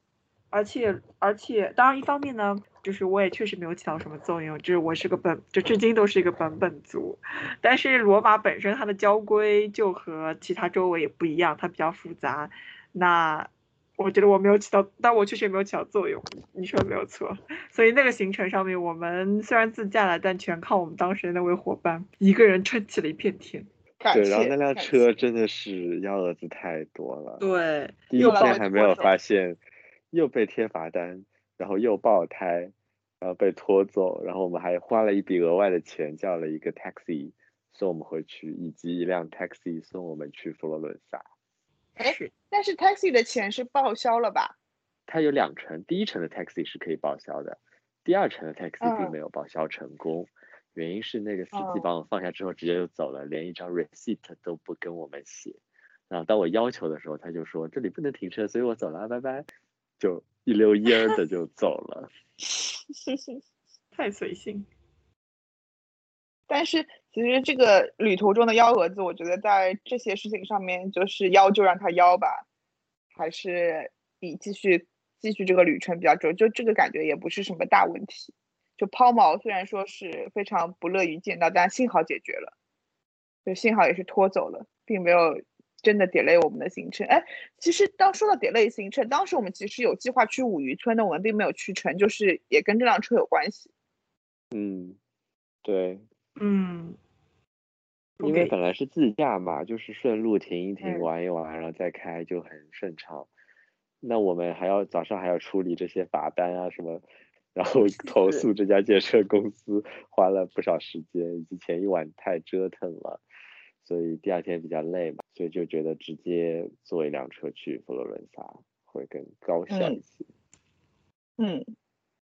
S3: 而且而且，当然一方面呢，就是我也确实没有起到什么作用，就是我是个本，就至今都是一个本本族。但是罗马本身它的交规就和其他周围也不一样，它比较复杂。那我觉得我没有起到，但我确实也没有起到作用。你说没有错。所以那个行程上面，我们虽然自驾了，但全靠我们当时的那位伙伴一个人撑起了一片天。
S1: 对，然后那辆车真的是幺蛾子太多了。
S3: 对，
S1: 第一天还没有发现。又被贴罚单，然后又爆胎，然后被拖走，然后我们还花了一笔额外的钱叫了一个 taxi 送我们回去，以及一辆 taxi 送我们去佛罗伦萨。
S2: 哎，但是 taxi 的钱是报销了吧？
S1: 它有两程，第一程的 taxi 是可以报销的，第二程的 taxi 并没有报销成功。原因是那个司机
S2: 哦
S1: 把我放下之后直接就走了，连一张 receipt 都不跟我们写。然后当我要求的时候，他就说这里不能停车，所以我走了，拜拜，就一溜烟儿的就走了。
S3: 太随性。
S2: 但是其实这个旅途中的幺蛾子，我觉得在这些事情上面，就是邀就让他邀吧，还是以继续继续这个旅程比较重要。就这个感觉也不是什么大问题。就抛锚虽然说是非常不乐于见到，但幸好解决了，就幸好也是拖走了，并没有真的 delay 我们的行程。哎，其实当说到 delay 行程，当时我们其实有计划去五渔村的，我们并没有去成，就是也跟这辆车有关系。
S1: 嗯，对，
S3: 嗯，
S1: 因为本来是自驾嘛，就是顺路停一停，
S2: 嗯
S1: 玩一玩，然后再开就很顺畅。那我们还要早上还要处理这些罚单啊什么，然后 投诉这家建设公司，花了不少时间，以及前一晚太折腾了，所以第二天比较累嘛，所以就觉得直接坐一辆车去佛罗伦萨会更高效
S2: 嗯
S1: 一些。
S2: 嗯。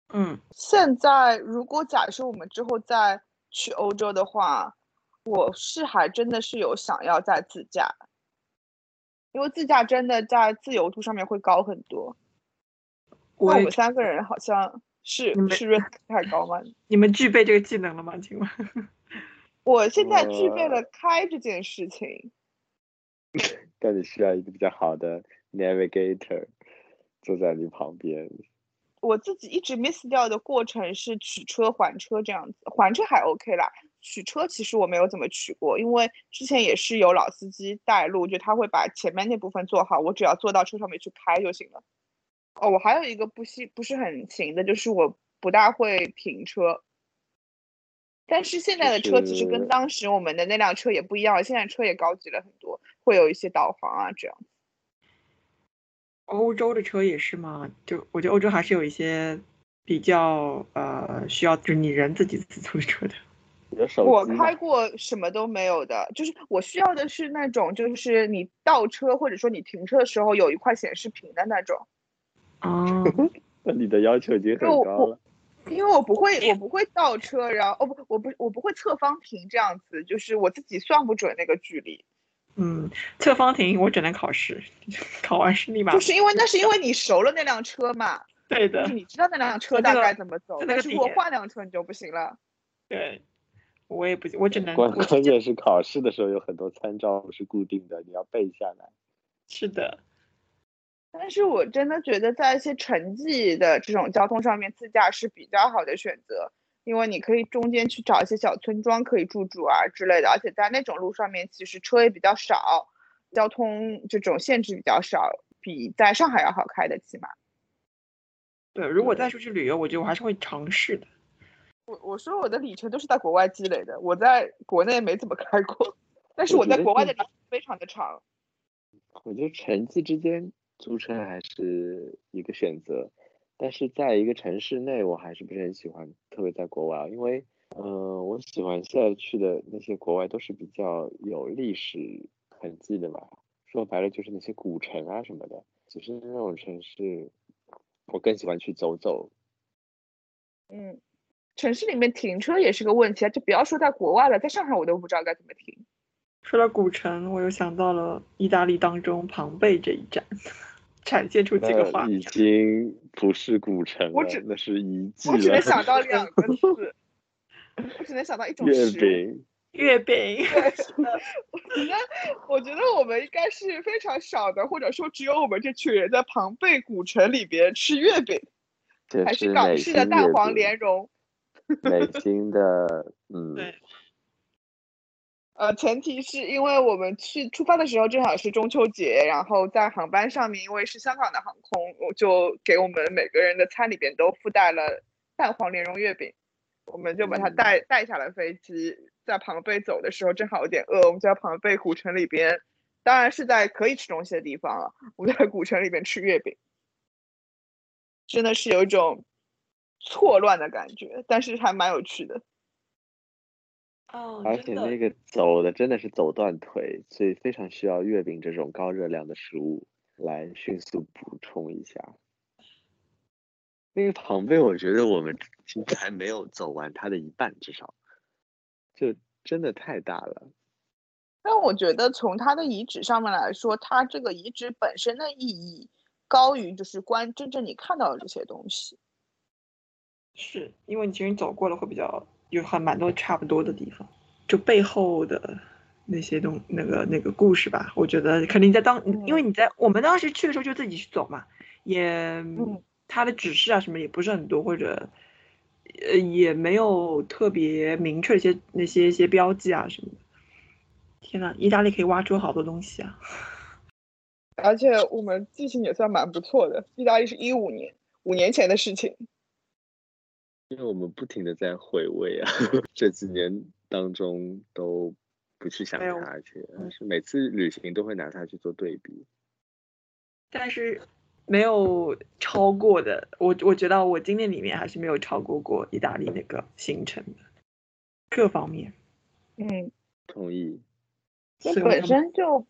S3: 嗯，
S2: 现在如果假设我们之后再去欧洲的话，我是还真的是有想要再自驾，因为自驾真的在自由度上面会高很多。那我们三个人好像是
S3: 你们
S2: 是 risk 太高吗？
S3: 你们具备这个技能了吗？请问？
S2: 我现在具备了开这件事情，
S1: 但你需要一个比较好的 navigator 坐在你旁边。
S2: 我自己一直 miss 掉的过程是取车还车这样子，还车还 OK 啦。取车其实我没有怎么取过，因为之前也是有老司机带路，就他会把前面那部分做好，我只要坐到车上面去开就行了。哦，我还有一个不行不是很行的，就是我不大会停车。但是现在的车其实跟当时我们的那辆车也不一样，现在车也高级了很多，会有一些导航啊这样。
S3: 欧洲的车也是吗？就我觉得欧洲还是有一些比较呃需要就是你人自己自租车的。
S2: 我开过什么都没有的，就是我需要的是那种，就是你倒车或者说你停车的时候有一块显示屏的那种，
S3: 哦，
S1: 那你的要求已经很高了。
S2: 因为我不会，我不会倒车，然后哦不，我不我不会侧方停这样子，就是我自己算不准那个距离，
S3: 嗯，侧方停我只能考试，考完试立马
S2: 就是因为那是因为你熟了那辆车嘛，
S3: 对的
S2: 就是，你知道那辆车大概怎么走，
S3: 在那个
S2: 但是如果换辆车你就不行了。
S3: 对，我也不我只能
S1: 关关键是考试的时候有很多参照不是固定的，你要背下来。
S3: 是的，
S2: 但是我真的觉得在一些城际的这种交通上面，自驾是比较好的选择，因为你可以中间去找一些小村庄可以住住啊之类的，而且在那种路上面其实车也比较少，交通这种限制比较少，比在上海要好开的，起码。
S3: 对，如果再出去旅游，我觉得我还是会尝试的。
S2: 我我说我的里程都是在国外积累的，我在国内没怎么开过，但是我在国外的里程非常的长。
S1: 我觉得城际之间租车还是一个选择，但是在一个城市内，我还是不是很喜欢，特别在国外，因为，嗯、我喜欢现在去的那些国外都是比较有历史痕迹的嘛，说白了就是那些古城啊什么的。其实那种城市，我更喜欢去走走。
S2: 嗯，城市里面停车也是个问题啊，就不要说在国外了，在上海我都不知道该怎么停。
S3: 说到古城，我又想到了意大利当中庞贝这一站，展现出几个画
S1: 面已。经不是古城了
S2: 我只，
S1: 那是遗迹
S2: 我只能。想到两个字，我只能想到一种
S1: 月
S2: 食物。
S1: 饼，
S3: 月饼，
S2: 对，是的，我觉得，我觉得我们应该是非常少的，或者说只有我们这群人在庞贝古城里边吃月饼，
S1: 这
S2: 还是港式的蛋黄莲蓉。
S1: 北京的，嗯，
S3: 对，
S2: 呃，前提是因为我们去出发的时候正好是中秋节，然后在航班上面，因为是香港的航空，我就给我们每个人的餐里边都附带了蛋黄莲蓉月饼，我们就把它
S1: 嗯
S2: 带带下了飞机。在庞贝走的时候正好有点饿，我们就在庞贝古城里边，当然是在可以吃东西的地方了，我们在古城里边吃月饼，真的是有一种错乱的感觉，但是还蛮有趣的。
S3: 哦，
S1: 而且那个走的真的是走断腿，所以非常需要月饼这种高热量的食物来迅速补充一下。那个庞贝，我觉得我们其实还没有走完它的一半，至少就真的太大了。
S2: 但我觉得从它的遗址上面来说，它这个遗址本身的意义高于就是关真正你看到的这些东西。
S3: 是因为你其实走过了会比较有还蛮多差不多的地方，就背后的那些东那个那个故事吧。我觉得肯定在当，因为你在我们当时去的时候就自己去走嘛，也他的指示啊什么也不是很多，或者呃也没有特别明确一些那些一些标记啊什么的。天呐，意大利可以挖出好多东西啊！
S2: 而且我们记性也算蛮不错的。意大利是一五年，五年前的事情。
S1: 因为我们不停的在回味啊，这几年当中都不去想它，而且是每次旅行都会拿它去做对比。
S3: 但是没有超过的，我我觉得我今年里面还是没有超过过意大利那个行程的各方面。
S2: 嗯，
S1: 同意。
S2: 这本身就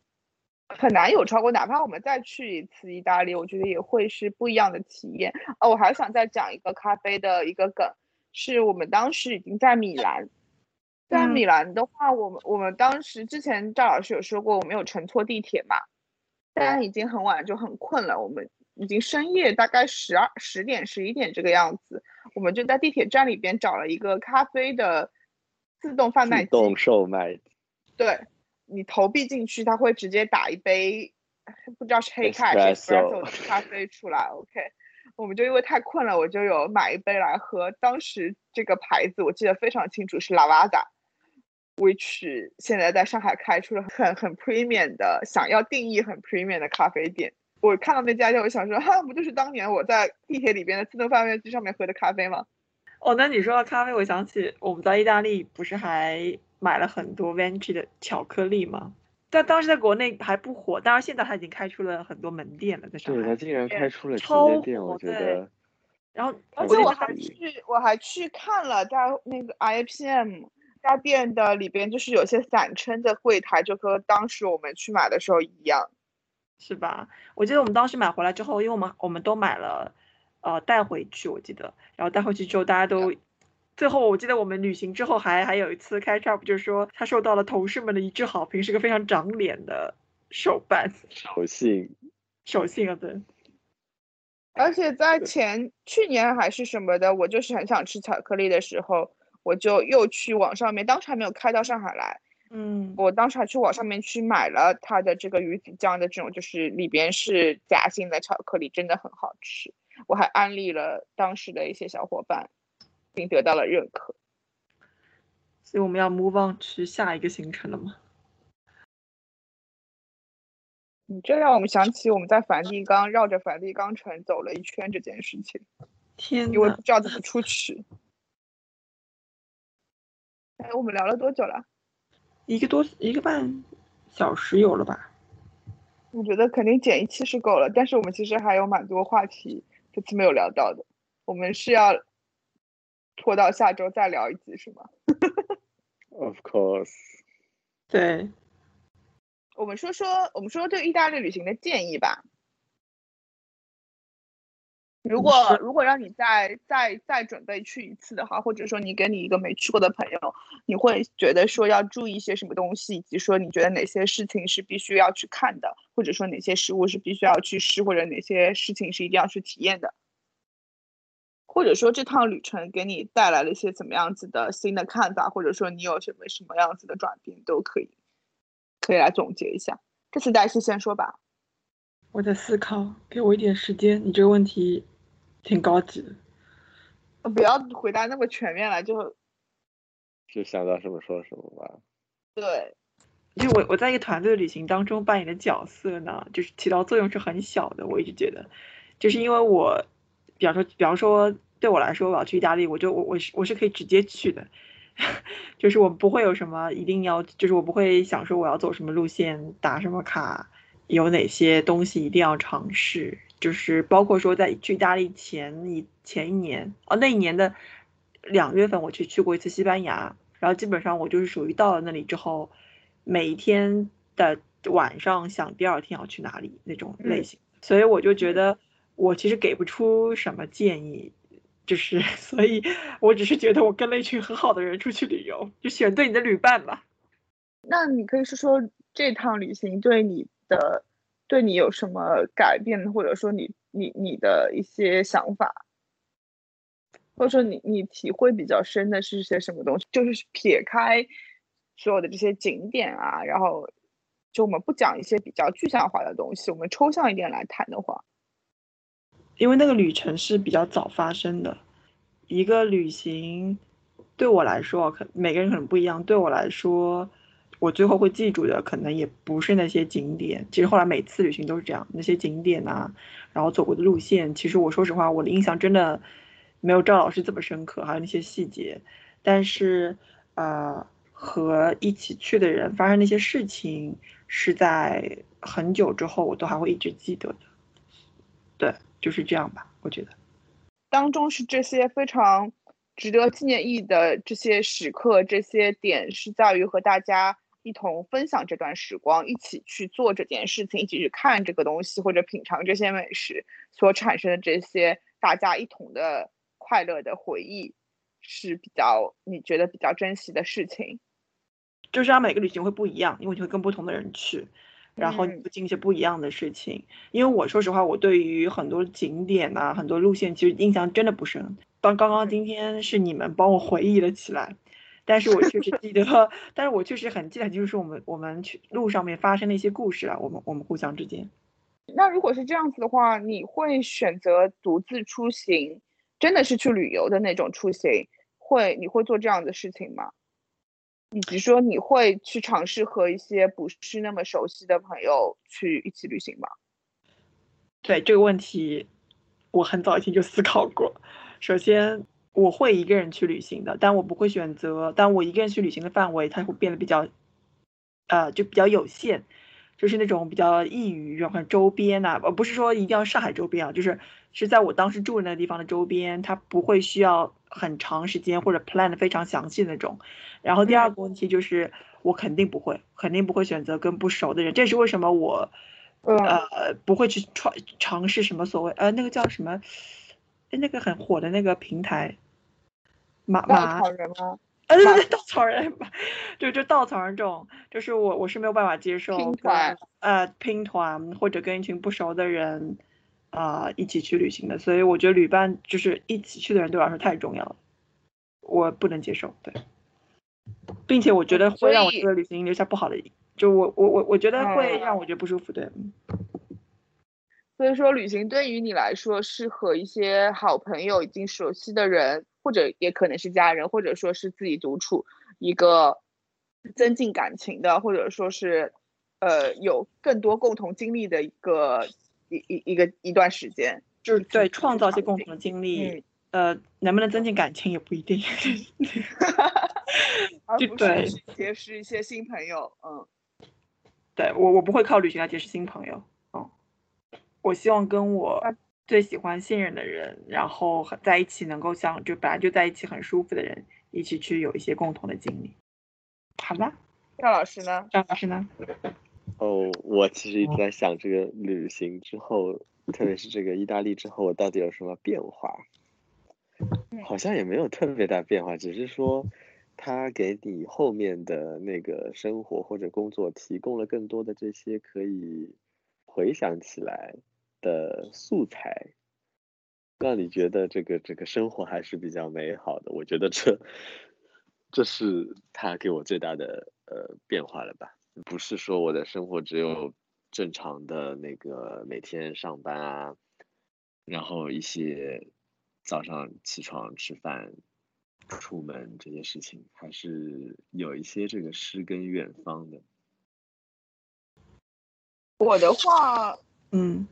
S2: 很难有超过，哪怕我们再去一次意大利，我觉得也会是不一样的体验。哦，我还想再讲一个咖啡的一个梗，是我们当时已经在米兰，在米兰的话，我们我们当时之前赵老师有说过，我们有乘错地铁嘛，但已经很晚，就很困了，我们已经深夜大概十二十点十一点这个样子，我们就在地铁站里边找了一个咖啡的自动贩卖机，
S1: 自动售卖，
S2: 对。你投币进去，它会直接打一杯，不知道是黑咖还是 espresso 的咖啡出来。OK，我们就因为太困了，我就有买一杯来喝。当时这个牌子我记得非常清楚，是 Lavazza，which 现在在上海开出了很很 premium 的，想要定义很 premium 的咖啡店。我看到那家店，我想说，哈，不就是当年我在地铁里边的自动贩卖机上面喝的咖啡吗？
S3: 哦，那你说到咖啡，我想起我们在意大利不是还。买了很多 Venti 的巧克力嘛？但当时在国内还不火，当然现在他已经开出了很多门店了，在上海。
S1: 对他竟然开出了直营店，我觉得。
S3: 然后，
S2: 而且我还去，我还去看了，在那个 IPM 家店的里边，就是有些散称的柜台，就和当时我们去买的时候一样，
S3: 是吧？我记得我们当时买回来之后，因为我们我们都买了，呃，带回去，我记得，然后带回去之后，大家都。最后，我记得我们旅行之后还还有一次开 up，就是说他受到了同事们的一致好评，是个非常长脸的手办
S1: 手信，
S3: 手信啊，对。
S2: 而且在前去年还是什么的，我就是很想吃巧克力的时候，我就又去网上面，当时还没有开到上海来，
S3: 嗯，
S2: 我当时还去网上面去买了它的这个鱼子酱的这种，就是里边是夹心的巧克力，真的很好吃，我还安利了当时的一些小伙伴。并得到了认可，
S3: 所以我们要 move on 去下一个行程了吗？
S2: 你这让我们想起我们在梵蒂冈绕着梵蒂冈城走了一圈这件事情。
S3: 天，
S2: 因为不知道怎么出去。哎，我们聊了多久了？
S3: 一个多一个半小时有了吧？
S2: 我觉得肯定减一期是够了，但是我们其实还有蛮多话题这次没有聊到的，我们是要。拖到下周再聊一集是吗？
S1: Of course。
S3: 对，
S2: 我们说说我们说说对意大利旅行的建议吧。如果如果让你再再再准备去一次的话，或者说你跟你一个没去过的朋友，你会觉得说要注意一些什么东西，以及说你觉得哪些事情是必须要去看的，或者说哪些食物是必须要去试，或者哪些事情是一定要去体验的？或者说这趟旅程给你带来了一些怎么样子的新的看法，或者说你有什么什么样子的转变，都可以，可以来总结一下。这次黛西先说吧。
S3: 我在思考，给我一点时间。你这个问题挺高级的。
S2: 不要回答那么全面了，就
S1: 就想到什么说什么吧。
S2: 对，
S3: 就我我在一个团队旅行当中扮演的角色呢，就是起到作用是很小的。我一直觉得，就是因为我，比方说，比方说。对我来说，我要去意大利，我就我我是我是可以直接去的，就是我不会有什么一定要，就是我不会想说我要走什么路线，打什么卡，有哪些东西一定要尝试，就是包括说在去意大利前一前一年，哦那一年的两月份我去去过一次西班牙，然后基本上我就是属于到了那里之后，每一天的晚上想第二天要去哪里那种类型，所以我就觉得我其实给不出什么建议。就是 所以，我只是觉得我跟了一群很好的人出去旅游，就选对你的旅伴吧。
S2: 那你可以说说这趟旅行对你的，对你有什么改变，或者说你你你的一些想法，或者说你你体会比较深的是些什么东西？就是撇开所有的这些景点啊，然后就我们不讲一些比较具象化的东西，我们抽象一点来谈的话，
S3: 因为那个旅程是比较早发生的，一个旅行对我来说，可每个人可能不一样，对我来说。我最后会记住的可能也不是那些景点，其实后来每次旅行都是这样，那些景点啊，然后走过的路线，其实我说实话，我的印象真的没有赵老师这么深刻，还有那些细节，但是呃，和一起去的人发生那些事情，是在很久之后我都还会一直记得的，对，就是这样吧，我觉得
S2: 当中是这些非常值得纪念意义的这些时刻，这些点是在于和大家。一同分享这段时光，一起去做这件事情，一起去看这个东西或者品尝这些美食所产生的这些大家一同的快乐的回忆，是比较你觉得比较珍惜的事情。
S3: 就是让每个旅行会不一样，因为你会跟不同的人去，然后你会经历一些不一样的事情。因为我说实话，我对于很多景点啊、很多路线，其实印象真的不深。当刚刚今天是你们帮我回忆了起来。但是我确实记得，但是我确实很记得，就是我们我们去路上面发生的一些故事啊，我们我们互相之间。
S2: 那如果是这样子的话，你会选择独自出行，真的是去旅游的那种出行，会你会做这样的事情吗？以及说你会去尝试和一些不是那么熟悉的朋友去一起旅行吗？
S3: 对这个问题，我很早以前就思考过。首先。我会一个人去旅行的，但我不会选择。但我一个人去旅行的范围，它会变得比较，呃，就比较有限，就是那种比较易于，然后周边呐，呃，不是说一定要上海周边啊，就是是在我当时住的那个地方的周边，它不会需要很长时间或者 plan 的非常详细那种。然后第二个问题就是，我肯定不会，肯定不会选择跟不熟的人。这是为什么我，呃，不会去尝尝试什么所谓呃那个叫什么，那个很火的那个平台。马马
S2: 草人吗？
S3: 呃，对对对，稻草人，就就稻草人这种，就是我我是没有办法接受
S2: 拼团，
S3: 呃，拼团或者跟一群不熟的人啊一起去旅行的，所以我觉得旅伴就是一起去的人对我来说太重要了，我不能接受，对，并且我觉得会让我这个旅行留下不好的，就我我我我觉得会让我觉得不舒服，对。
S2: 所以说，旅行对于你来说是和一些好朋友、已经熟悉的人。或者也可能是家人，或者说是自己独处，一个增进感情的，或者说是呃有更多共同经历的一个一一一个一段时间，
S3: 就是对创造一些共同的经历，呃，能不能增进感情也不一定
S2: 而不是结识一些新朋友，嗯，
S3: 对我我不会靠旅行来结识新朋友，嗯，我希望跟我。最喜欢信任的人，然后在一起能够像就本来就在一起很舒服的人，一起去有一些共同的经历。好吧，
S2: 赵老师呢？
S3: 赵老师呢？
S1: 哦，我其实一直在想这个旅行之后，特别是这个意大利之后，我到底有什么变化？好像也没有特别大变化，只是说它给你后面的那个生活或者工作提供了更多的这些可以回想起来。的素材，让你觉得这个这个生活还是比较美好的。我觉得这这是它给我最大的呃变化了吧？不是说我的生活只有正常的那个每天上班啊，然后一些早上起床吃饭、出门这些事情，还是有一些这个诗跟远方的。
S2: 我的话，
S3: 嗯。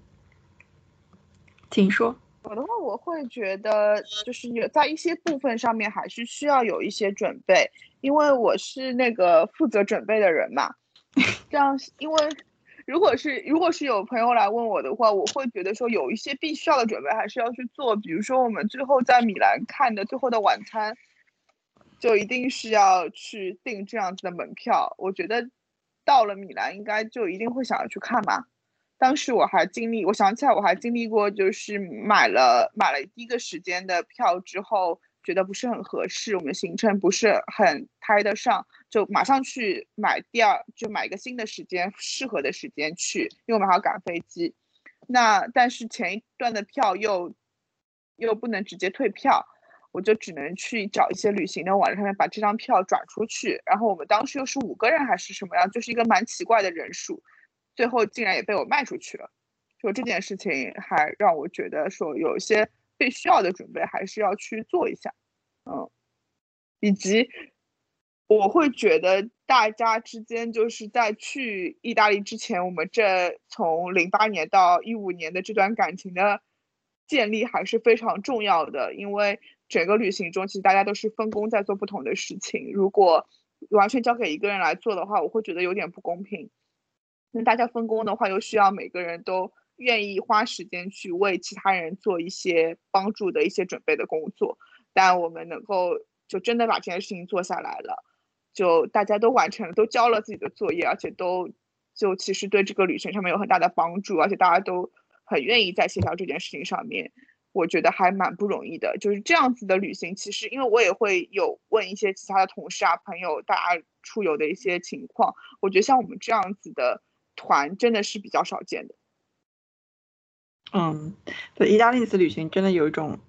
S3: 请说。
S2: 我的话，我会觉得就是有在一些部分上面还是需要有一些准备，因为我是那个负责准备的人嘛。这样，因为如果是如果是有朋友来问我的话，我会觉得说有一些必须要的准备还是要去做。比如说我们最后在米兰看的《最后的晚餐》，就一定是要去订这样子的门票。我觉得到了米兰应该就一定会想要去看嘛。当时我还经历，我想起来我还经历过，就是买了买了第一个时间的票之后，觉得不是很合适，我们行程不是很拍得上，就马上去买第二，就买一个新的时间，适合的时间去，因为我们还要赶飞机。那但是前一段的票又又不能直接退票，我就只能去找一些旅行的网站上面把这张票转出去。然后我们当时又是五个人还是什么样，就是一个蛮奇怪的人数。最后竟然也被我卖出去了，就这件事情还让我觉得说有一些被需要的准备还是要去做一下，嗯，以及我会觉得大家之间就是在去意大利之前，我们这从零八年到一五年的这段感情的建立还是非常重要的，因为整个旅行中其实大家都是分工在做不同的事情，如果完全交给一个人来做的话，我会觉得有点不公平。那大家分工的话，又需要每个人都愿意花时间去为其他人做一些帮助的一些准备的工作。但我们能够就真的把这件事情做下来了，就大家都完成了，都交了自己的作业，而且都就其实对这个旅程上面有很大的帮助，而且大家都很愿意在协调这件事情上面，我觉得还蛮不容易的。就是这样子的旅行，其实因为我也会有问一些其他的同事啊、朋友，大家出游的一些情况，我觉得像我们这样子的。团真的是比较少见的。
S3: 嗯，对，意大利次旅行真的有一种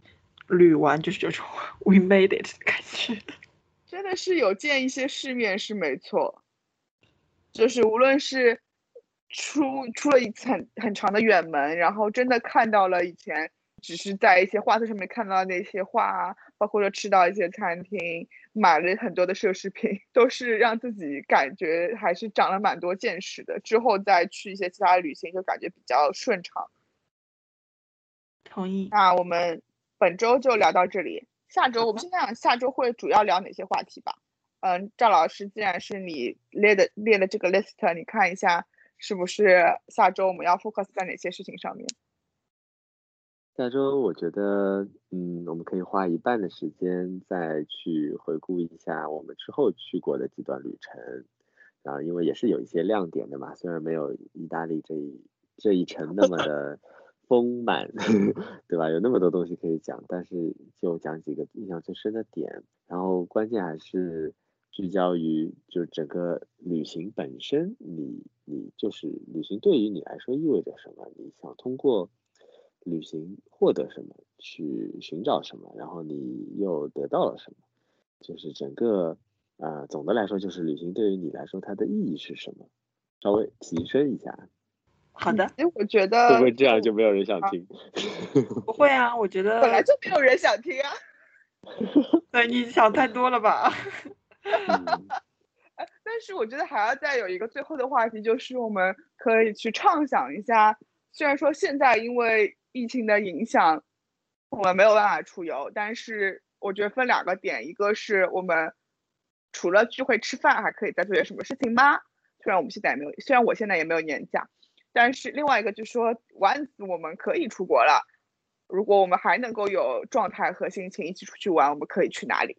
S3: 旅完就是这种 we made it 的感觉，
S2: 真的是有见一些世面是没错。就是无论是出出了一次很很长的远门，然后真的看到了以前只是在一些画册上面看到的那些画，包括说吃到一些餐厅。买了很多的奢侈品，都是让自己感觉还是长了蛮多见识的。之后再去一些其他旅行，就感觉比较顺畅。
S3: 同意。
S2: 那我们本周就聊到这里，下周我们先讲下周会主要聊哪些话题吧。嗯，赵老师，既然是你列的列的这个 list，你看一下是不是下周我们要 focus 在哪些事情上面？
S1: 下周我觉得，嗯，我们可以花一半的时间再去回顾一下我们之后去过的几段旅程，啊因为也是有一些亮点的嘛，虽然没有意大利这一这一程那么的丰满，对吧？有那么多东西可以讲，但是就讲几个印象最深的点，然后关键还是聚焦于就是整个旅行本身，你你就是旅行对于你来说意味着什么？你想通过。旅行获得什么，去寻找什么，然后你又得到了什么，就是整个啊，总的来说就是旅行对于你来说它的意义是什么？稍微提升一下。
S3: 好的。
S2: 哎，我觉得
S1: 会不会这样就没有人想听？
S3: 不会啊，我觉得
S2: 本来就没有人想听啊。
S3: 对，你想太多了吧？
S2: 但是我觉得还要再有一个最后的话题，就是我们可以去畅想一下，虽然说现在因为。疫情的影响，我们没有办法出游。但是我觉得分两个点，一个是我们除了聚会吃饭，还可以再做点什么事情吗？虽然我们现在也没有，虽然我现在也没有年假，但是另外一个就是说，once 我们可以出国了，如果我们还能够有状态和心情一起出去玩，我们可以去哪里？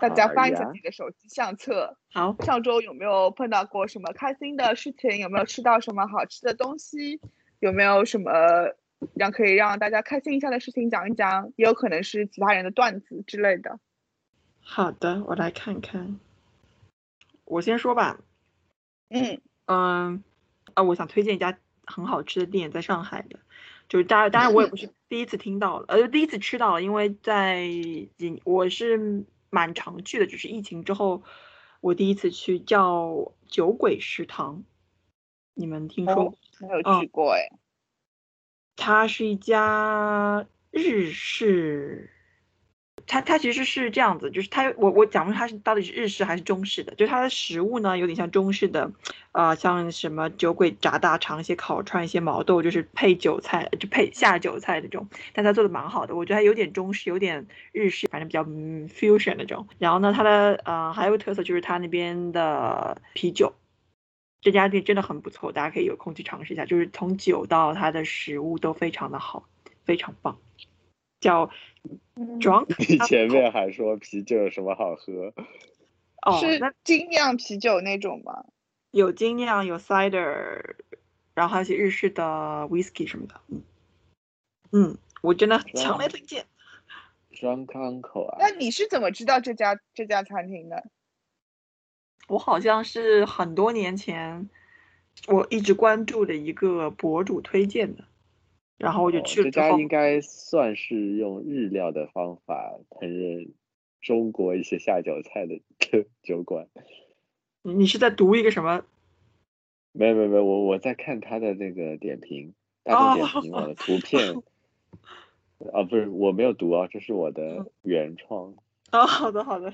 S2: 大家翻一下自己的手机相册。
S3: 好，
S2: 上周有没有碰到过什么开心的事情？有没有吃到什么好吃的东西？有没有什么让可以让大家开心一下的事情讲一讲？也有可能是其他人的段子之类的。
S3: 好的，我来看看。我先说吧。
S2: 嗯
S3: 嗯啊，我想推荐一家很好吃的店，在上海的，就是当然当然我也不是 第一次听到了，呃，第一次吃到了，因为在几我是蛮常去的，就是疫情之后我第一次去，叫酒鬼食堂。你们听说？
S2: 没有去过哎。
S3: 它是一家日式，它它其实是这样子，就是它我我讲不出它是到底是日式还是中式的，就它的食物呢有点像中式的，呃，像什么酒鬼炸大肠、一些烤串、一些毛豆，就是配韭菜就配下酒菜那种，但它做的蛮好的，我觉得它有点中式，有点日式，反正比较 fusion 那种。然后呢，它的呃还有个特色就是它那边的啤酒。这家店真的很不错，大家可以有空去尝试一下。就是从酒到它的食物都非常的好，非常棒。叫 Drunk。
S1: 你前面还说啤酒有什么好喝？
S3: 哦，
S2: 是精酿啤酒那种吗？
S3: 有精酿，有 cider，然后还有一些日式的 whisky 什么的，嗯嗯，我真的强烈推荐。
S1: Drunk Uncle 啊？
S2: 那你是怎么知道这家这家餐厅的？
S3: 我好像是很多年前，我一直关注的一个博主推荐的，然后我就去了。
S1: 这家应该算是用日料的方法烹饪中国一些下酒菜的酒馆。
S3: 你你是在读一个什么？
S1: 没有没有没有，我我在看他的那个点评，大众点评我的图片。啊，不是，我没有读啊，这是我的原创。
S3: 哦，好的好的。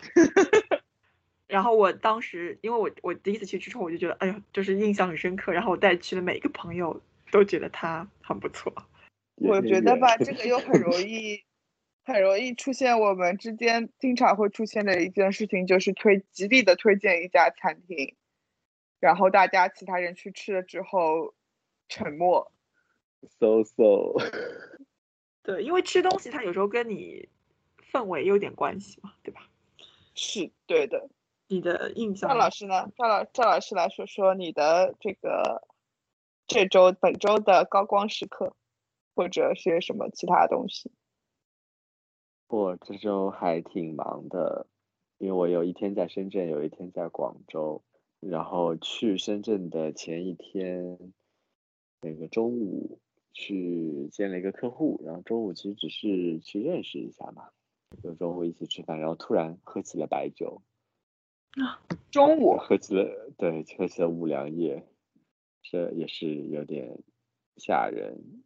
S3: 然后我当时，因为我我第一次去之后，我就觉得，哎呀，就是印象很深刻。然后我带去的每个朋友都觉得他很不错。
S2: 我觉得吧，这个又很容易，很容易出现我们之间经常会出现的一件事情，就是推极力的推荐一家餐厅，然后大家其他人去吃了之后沉默。
S1: So so。
S3: 对，因为吃东西它有时候跟你氛围有点关系嘛，对吧？
S2: 是对的。
S3: 你的印象？
S2: 赵老师呢？赵老赵老师来说说你的这个这周本周的高光时刻，或者是什么其他东西？
S1: 我这周还挺忙的，因为我有一天在深圳，有一天在广州。然后去深圳的前一天，那个中午去见了一个客户，然后中午其实只是去认识一下嘛，就中午一起吃饭，然后突然喝起了白酒。
S2: 啊，中午
S1: 喝起了，对，喝起了五粮液，这也是有点吓人。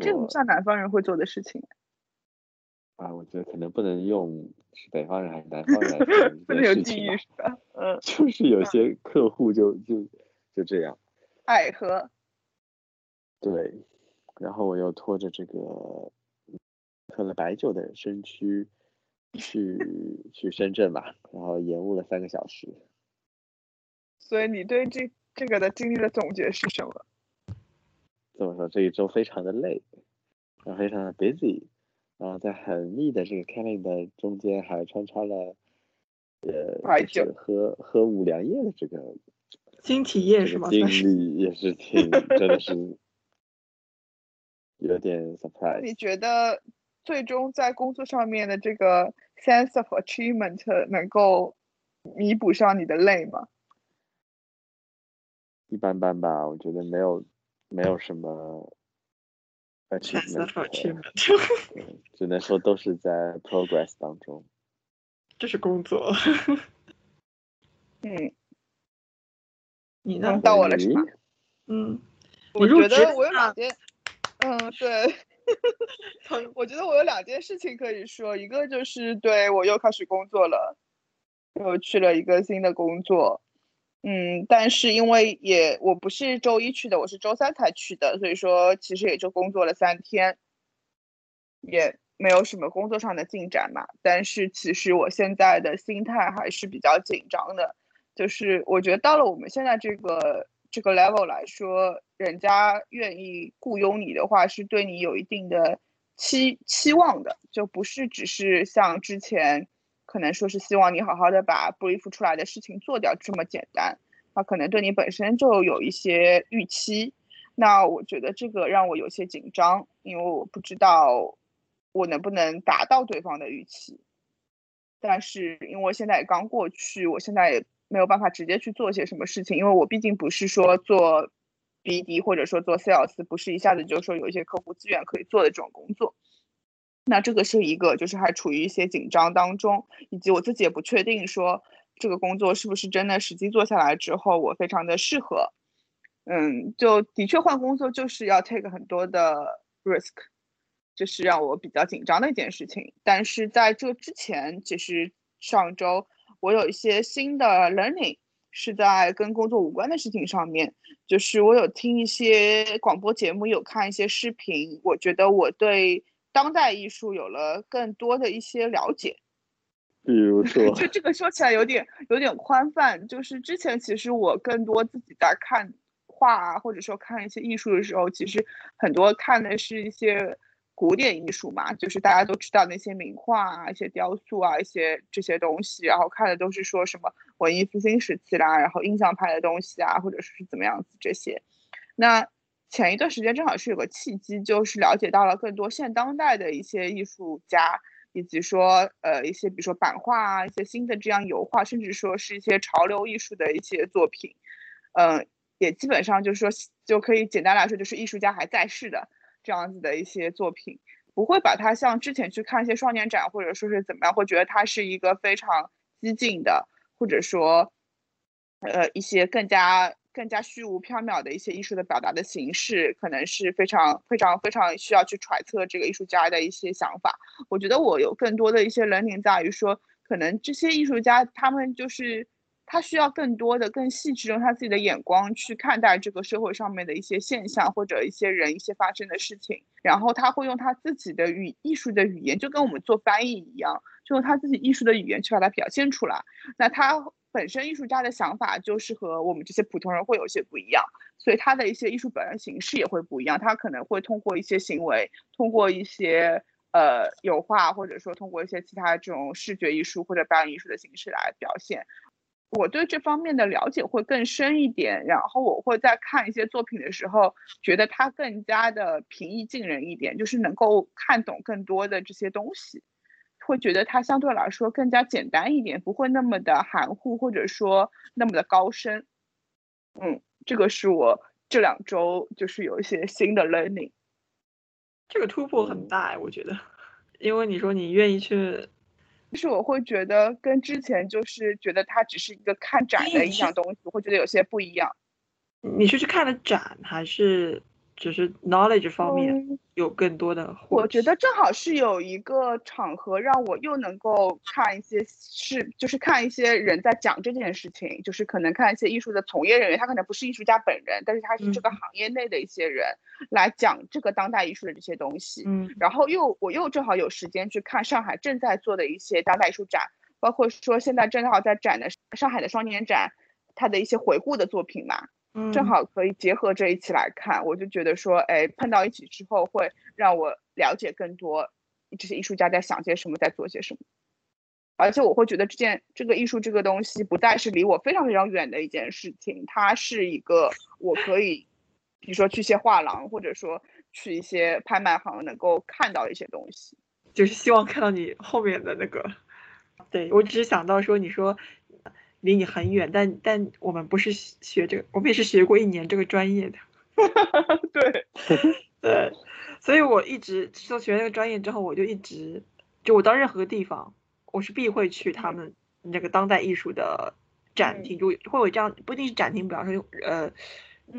S2: 这不像南方人会做的事情。
S1: 啊，我觉得可能不能用是北方人还是南方人
S2: 不能有地域是吧？嗯，
S1: 就是有些客户就就就这样
S2: 爱喝。
S1: 对，然后我又拖着这个喝了白酒的身躯。去去深圳吧，然后延误了三个小时。
S2: 所以你对这这个的经历的总结是什么？
S1: 怎么说？这一周非常的累，然后非常的 busy，然后在很密的这个 calendar 中间还穿插了呃，就是喝喝五粮液的这个
S3: 新体验是吗？
S1: 经历也是挺真的是有点 surprise。
S2: 你觉得？最终在工作上面的这个 sense of achievement 能够弥补上你的累吗？
S1: 一般般吧，我觉得没有没有什么
S3: achievement，
S1: 只能说都是在 progress 当中。
S3: 这是工作。
S2: 嗯，
S3: 你呢？
S2: 到我了是吧？
S3: 嗯，
S2: 我觉得我有两件，嗯，对。我觉得我有两件事情可以说，一个就是对我又开始工作了，又去了一个新的工作，嗯，但是因为也我不是周一去的，我是周三才去的，所以说其实也就工作了三天，也没有什么工作上的进展嘛。但是其实我现在的心态还是比较紧张的，就是我觉得到了我们现在这个。这个 level 来说，人家愿意雇佣你的话，是对你有一定的期期望的，就不是只是像之前可能说是希望你好好的把 brief 出来的事情做掉这么简单，他可能对你本身就有一些预期。那我觉得这个让我有些紧张，因为我不知道我能不能达到对方的预期。但是因为现在也刚过去，我现在也。没有办法直接去做些什么事情，因为我毕竟不是说做 BD 或者说做 sales，不是一下子就说有一些客户资源可以做的这种工作。那这个是一个，就是还处于一些紧张当中，以及我自己也不确定说这个工作是不是真的实际做下来之后我非常的适合。嗯，就的确换工作就是要 take 很多的 risk，这是让我比较紧张的一件事情。但是在这之前，其实上周。我有一些新的 learning 是在跟工作无关的事情上面，就是我有听一些广播节目，有看一些视频，我觉得我对当代艺术有了更多的一些了解。
S1: 比如说，
S2: 就这个说起来有点有点宽泛，就是之前其实我更多自己在看画啊，或者说看一些艺术的时候，其实很多看的是一些。古典艺术嘛，就是大家都知道那些名画啊、一些雕塑啊、一些这些东西，然后看的都是说什么文艺复兴时期啦，然后印象派的东西啊，或者说是怎么样子这些。那前一段时间正好是有个契机，就是了解到了更多现当代的一些艺术家，以及说呃一些比如说版画啊，一些新的这样油画，甚至说是一些潮流艺术的一些作品，嗯，也基本上就是说就可以简单来说，就是艺术家还在世的这样子的一些作品，不会把它像之前去看一些双年展或者说是怎么样，会觉得它是一个非常激进的，或者说呃一些更加。更加虚无缥缈的一些艺术的表达的形式，可能是非常非常非常需要去揣测这个艺术家的一些想法。我觉得我有更多的一些能力在于说，可能这些艺术家他们就是他需要更多的、更细致用他自己的眼光去看待这个社会上面的一些现象或者一些人、一些发生的事情，然后他会用他自己的语艺术的语言，就跟我们做翻译一样，就用他自己艺术的语言去把它表现出来。那他。本身艺术家的想法就是和我们这些普通人会有些不一样，所以他的一些艺术表现形式也会不一样。他可能会通过一些行为，通过一些呃油画，或者说通过一些其他这种视觉艺术或者表演艺术的形式来表现。我对这方面的了解会更深一点，然后我会在看一些作品的时候，觉得它更加的平易近人一点，就是能够看懂更多的这些东西。会觉得它相对来说更加简单一点，不会那么的含糊，或者说那么的高深。嗯，这个是我这两周就是有一些新的 learning。
S3: 这个突破很大，我觉得，因为你说你愿意去，
S2: 就是我会觉得跟之前就是觉得它只是一个看展的一样东西，会觉得有些不一样。
S3: 你是去看了展还是？只是 knowledge 方面有更多的，
S2: 我觉得正好是有一个场合让我又能够看一些是，就是看一些人在讲这件事情，就是可能看一些艺术的从业人员，他可能不是艺术家本人，但是他是这个行业内的一些人来讲这个当代艺术的这些东西。
S3: 嗯，
S2: 然后又我又正好有时间去看上海正在做的一些当代艺术展，包括说现在正好在展的上海的双年展，他的一些回顾的作品嘛。正好可以结合这一起来看，我就觉得说，哎，碰到一起之后会让我了解更多这些艺术家在想些什么，在做些什么。而且我会觉得这件这个艺术这个东西不再是离我非常非常远的一件事情，它是一个我可以，比如说去一些画廊，或者说去一些拍卖行能够看到一些东西。
S3: 就是希望看到你后面的那个，对我只是想到说，你说。离你很远，但但我们不是学这个，我们也是学过一年这个专业的。
S2: 对
S3: 对，所以我一直就学那个专业之后，我就一直就我到任何地方，我是必会去他们那个当代艺术的展厅，就会有这样不一定是展厅，比方说呃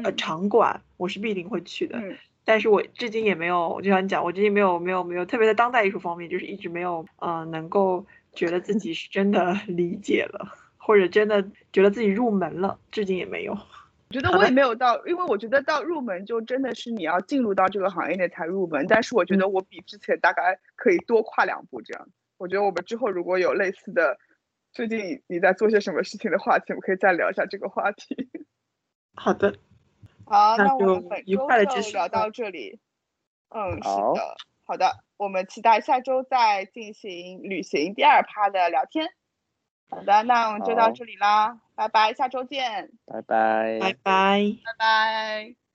S3: 呃场馆，我是必定会去的。但是我至今也没有，就像你讲，我至今没有没有没有，特别在当代艺术方面，就是一直没有呃能够觉得自己是真的 理解了。或者真的觉得自己入门了，至今也没有。
S2: 我觉得我也没有到，因为我觉得到入门就真的是你要进入到这个行业内才入门。但是我觉得我比之前大概可以多跨两步这样。我觉得我们之后如果有类似的，最近你在做些什么事情的话题，我们可以再聊一下这个话题。
S3: 好的，
S2: 好，那我们本周就聊到这里。嗯，是的，好的，我们期待下周再进行旅行第二趴的聊天。好的，那我们就到这里啦，拜拜，下周见，
S1: 拜拜，
S3: 拜拜，
S2: 拜拜。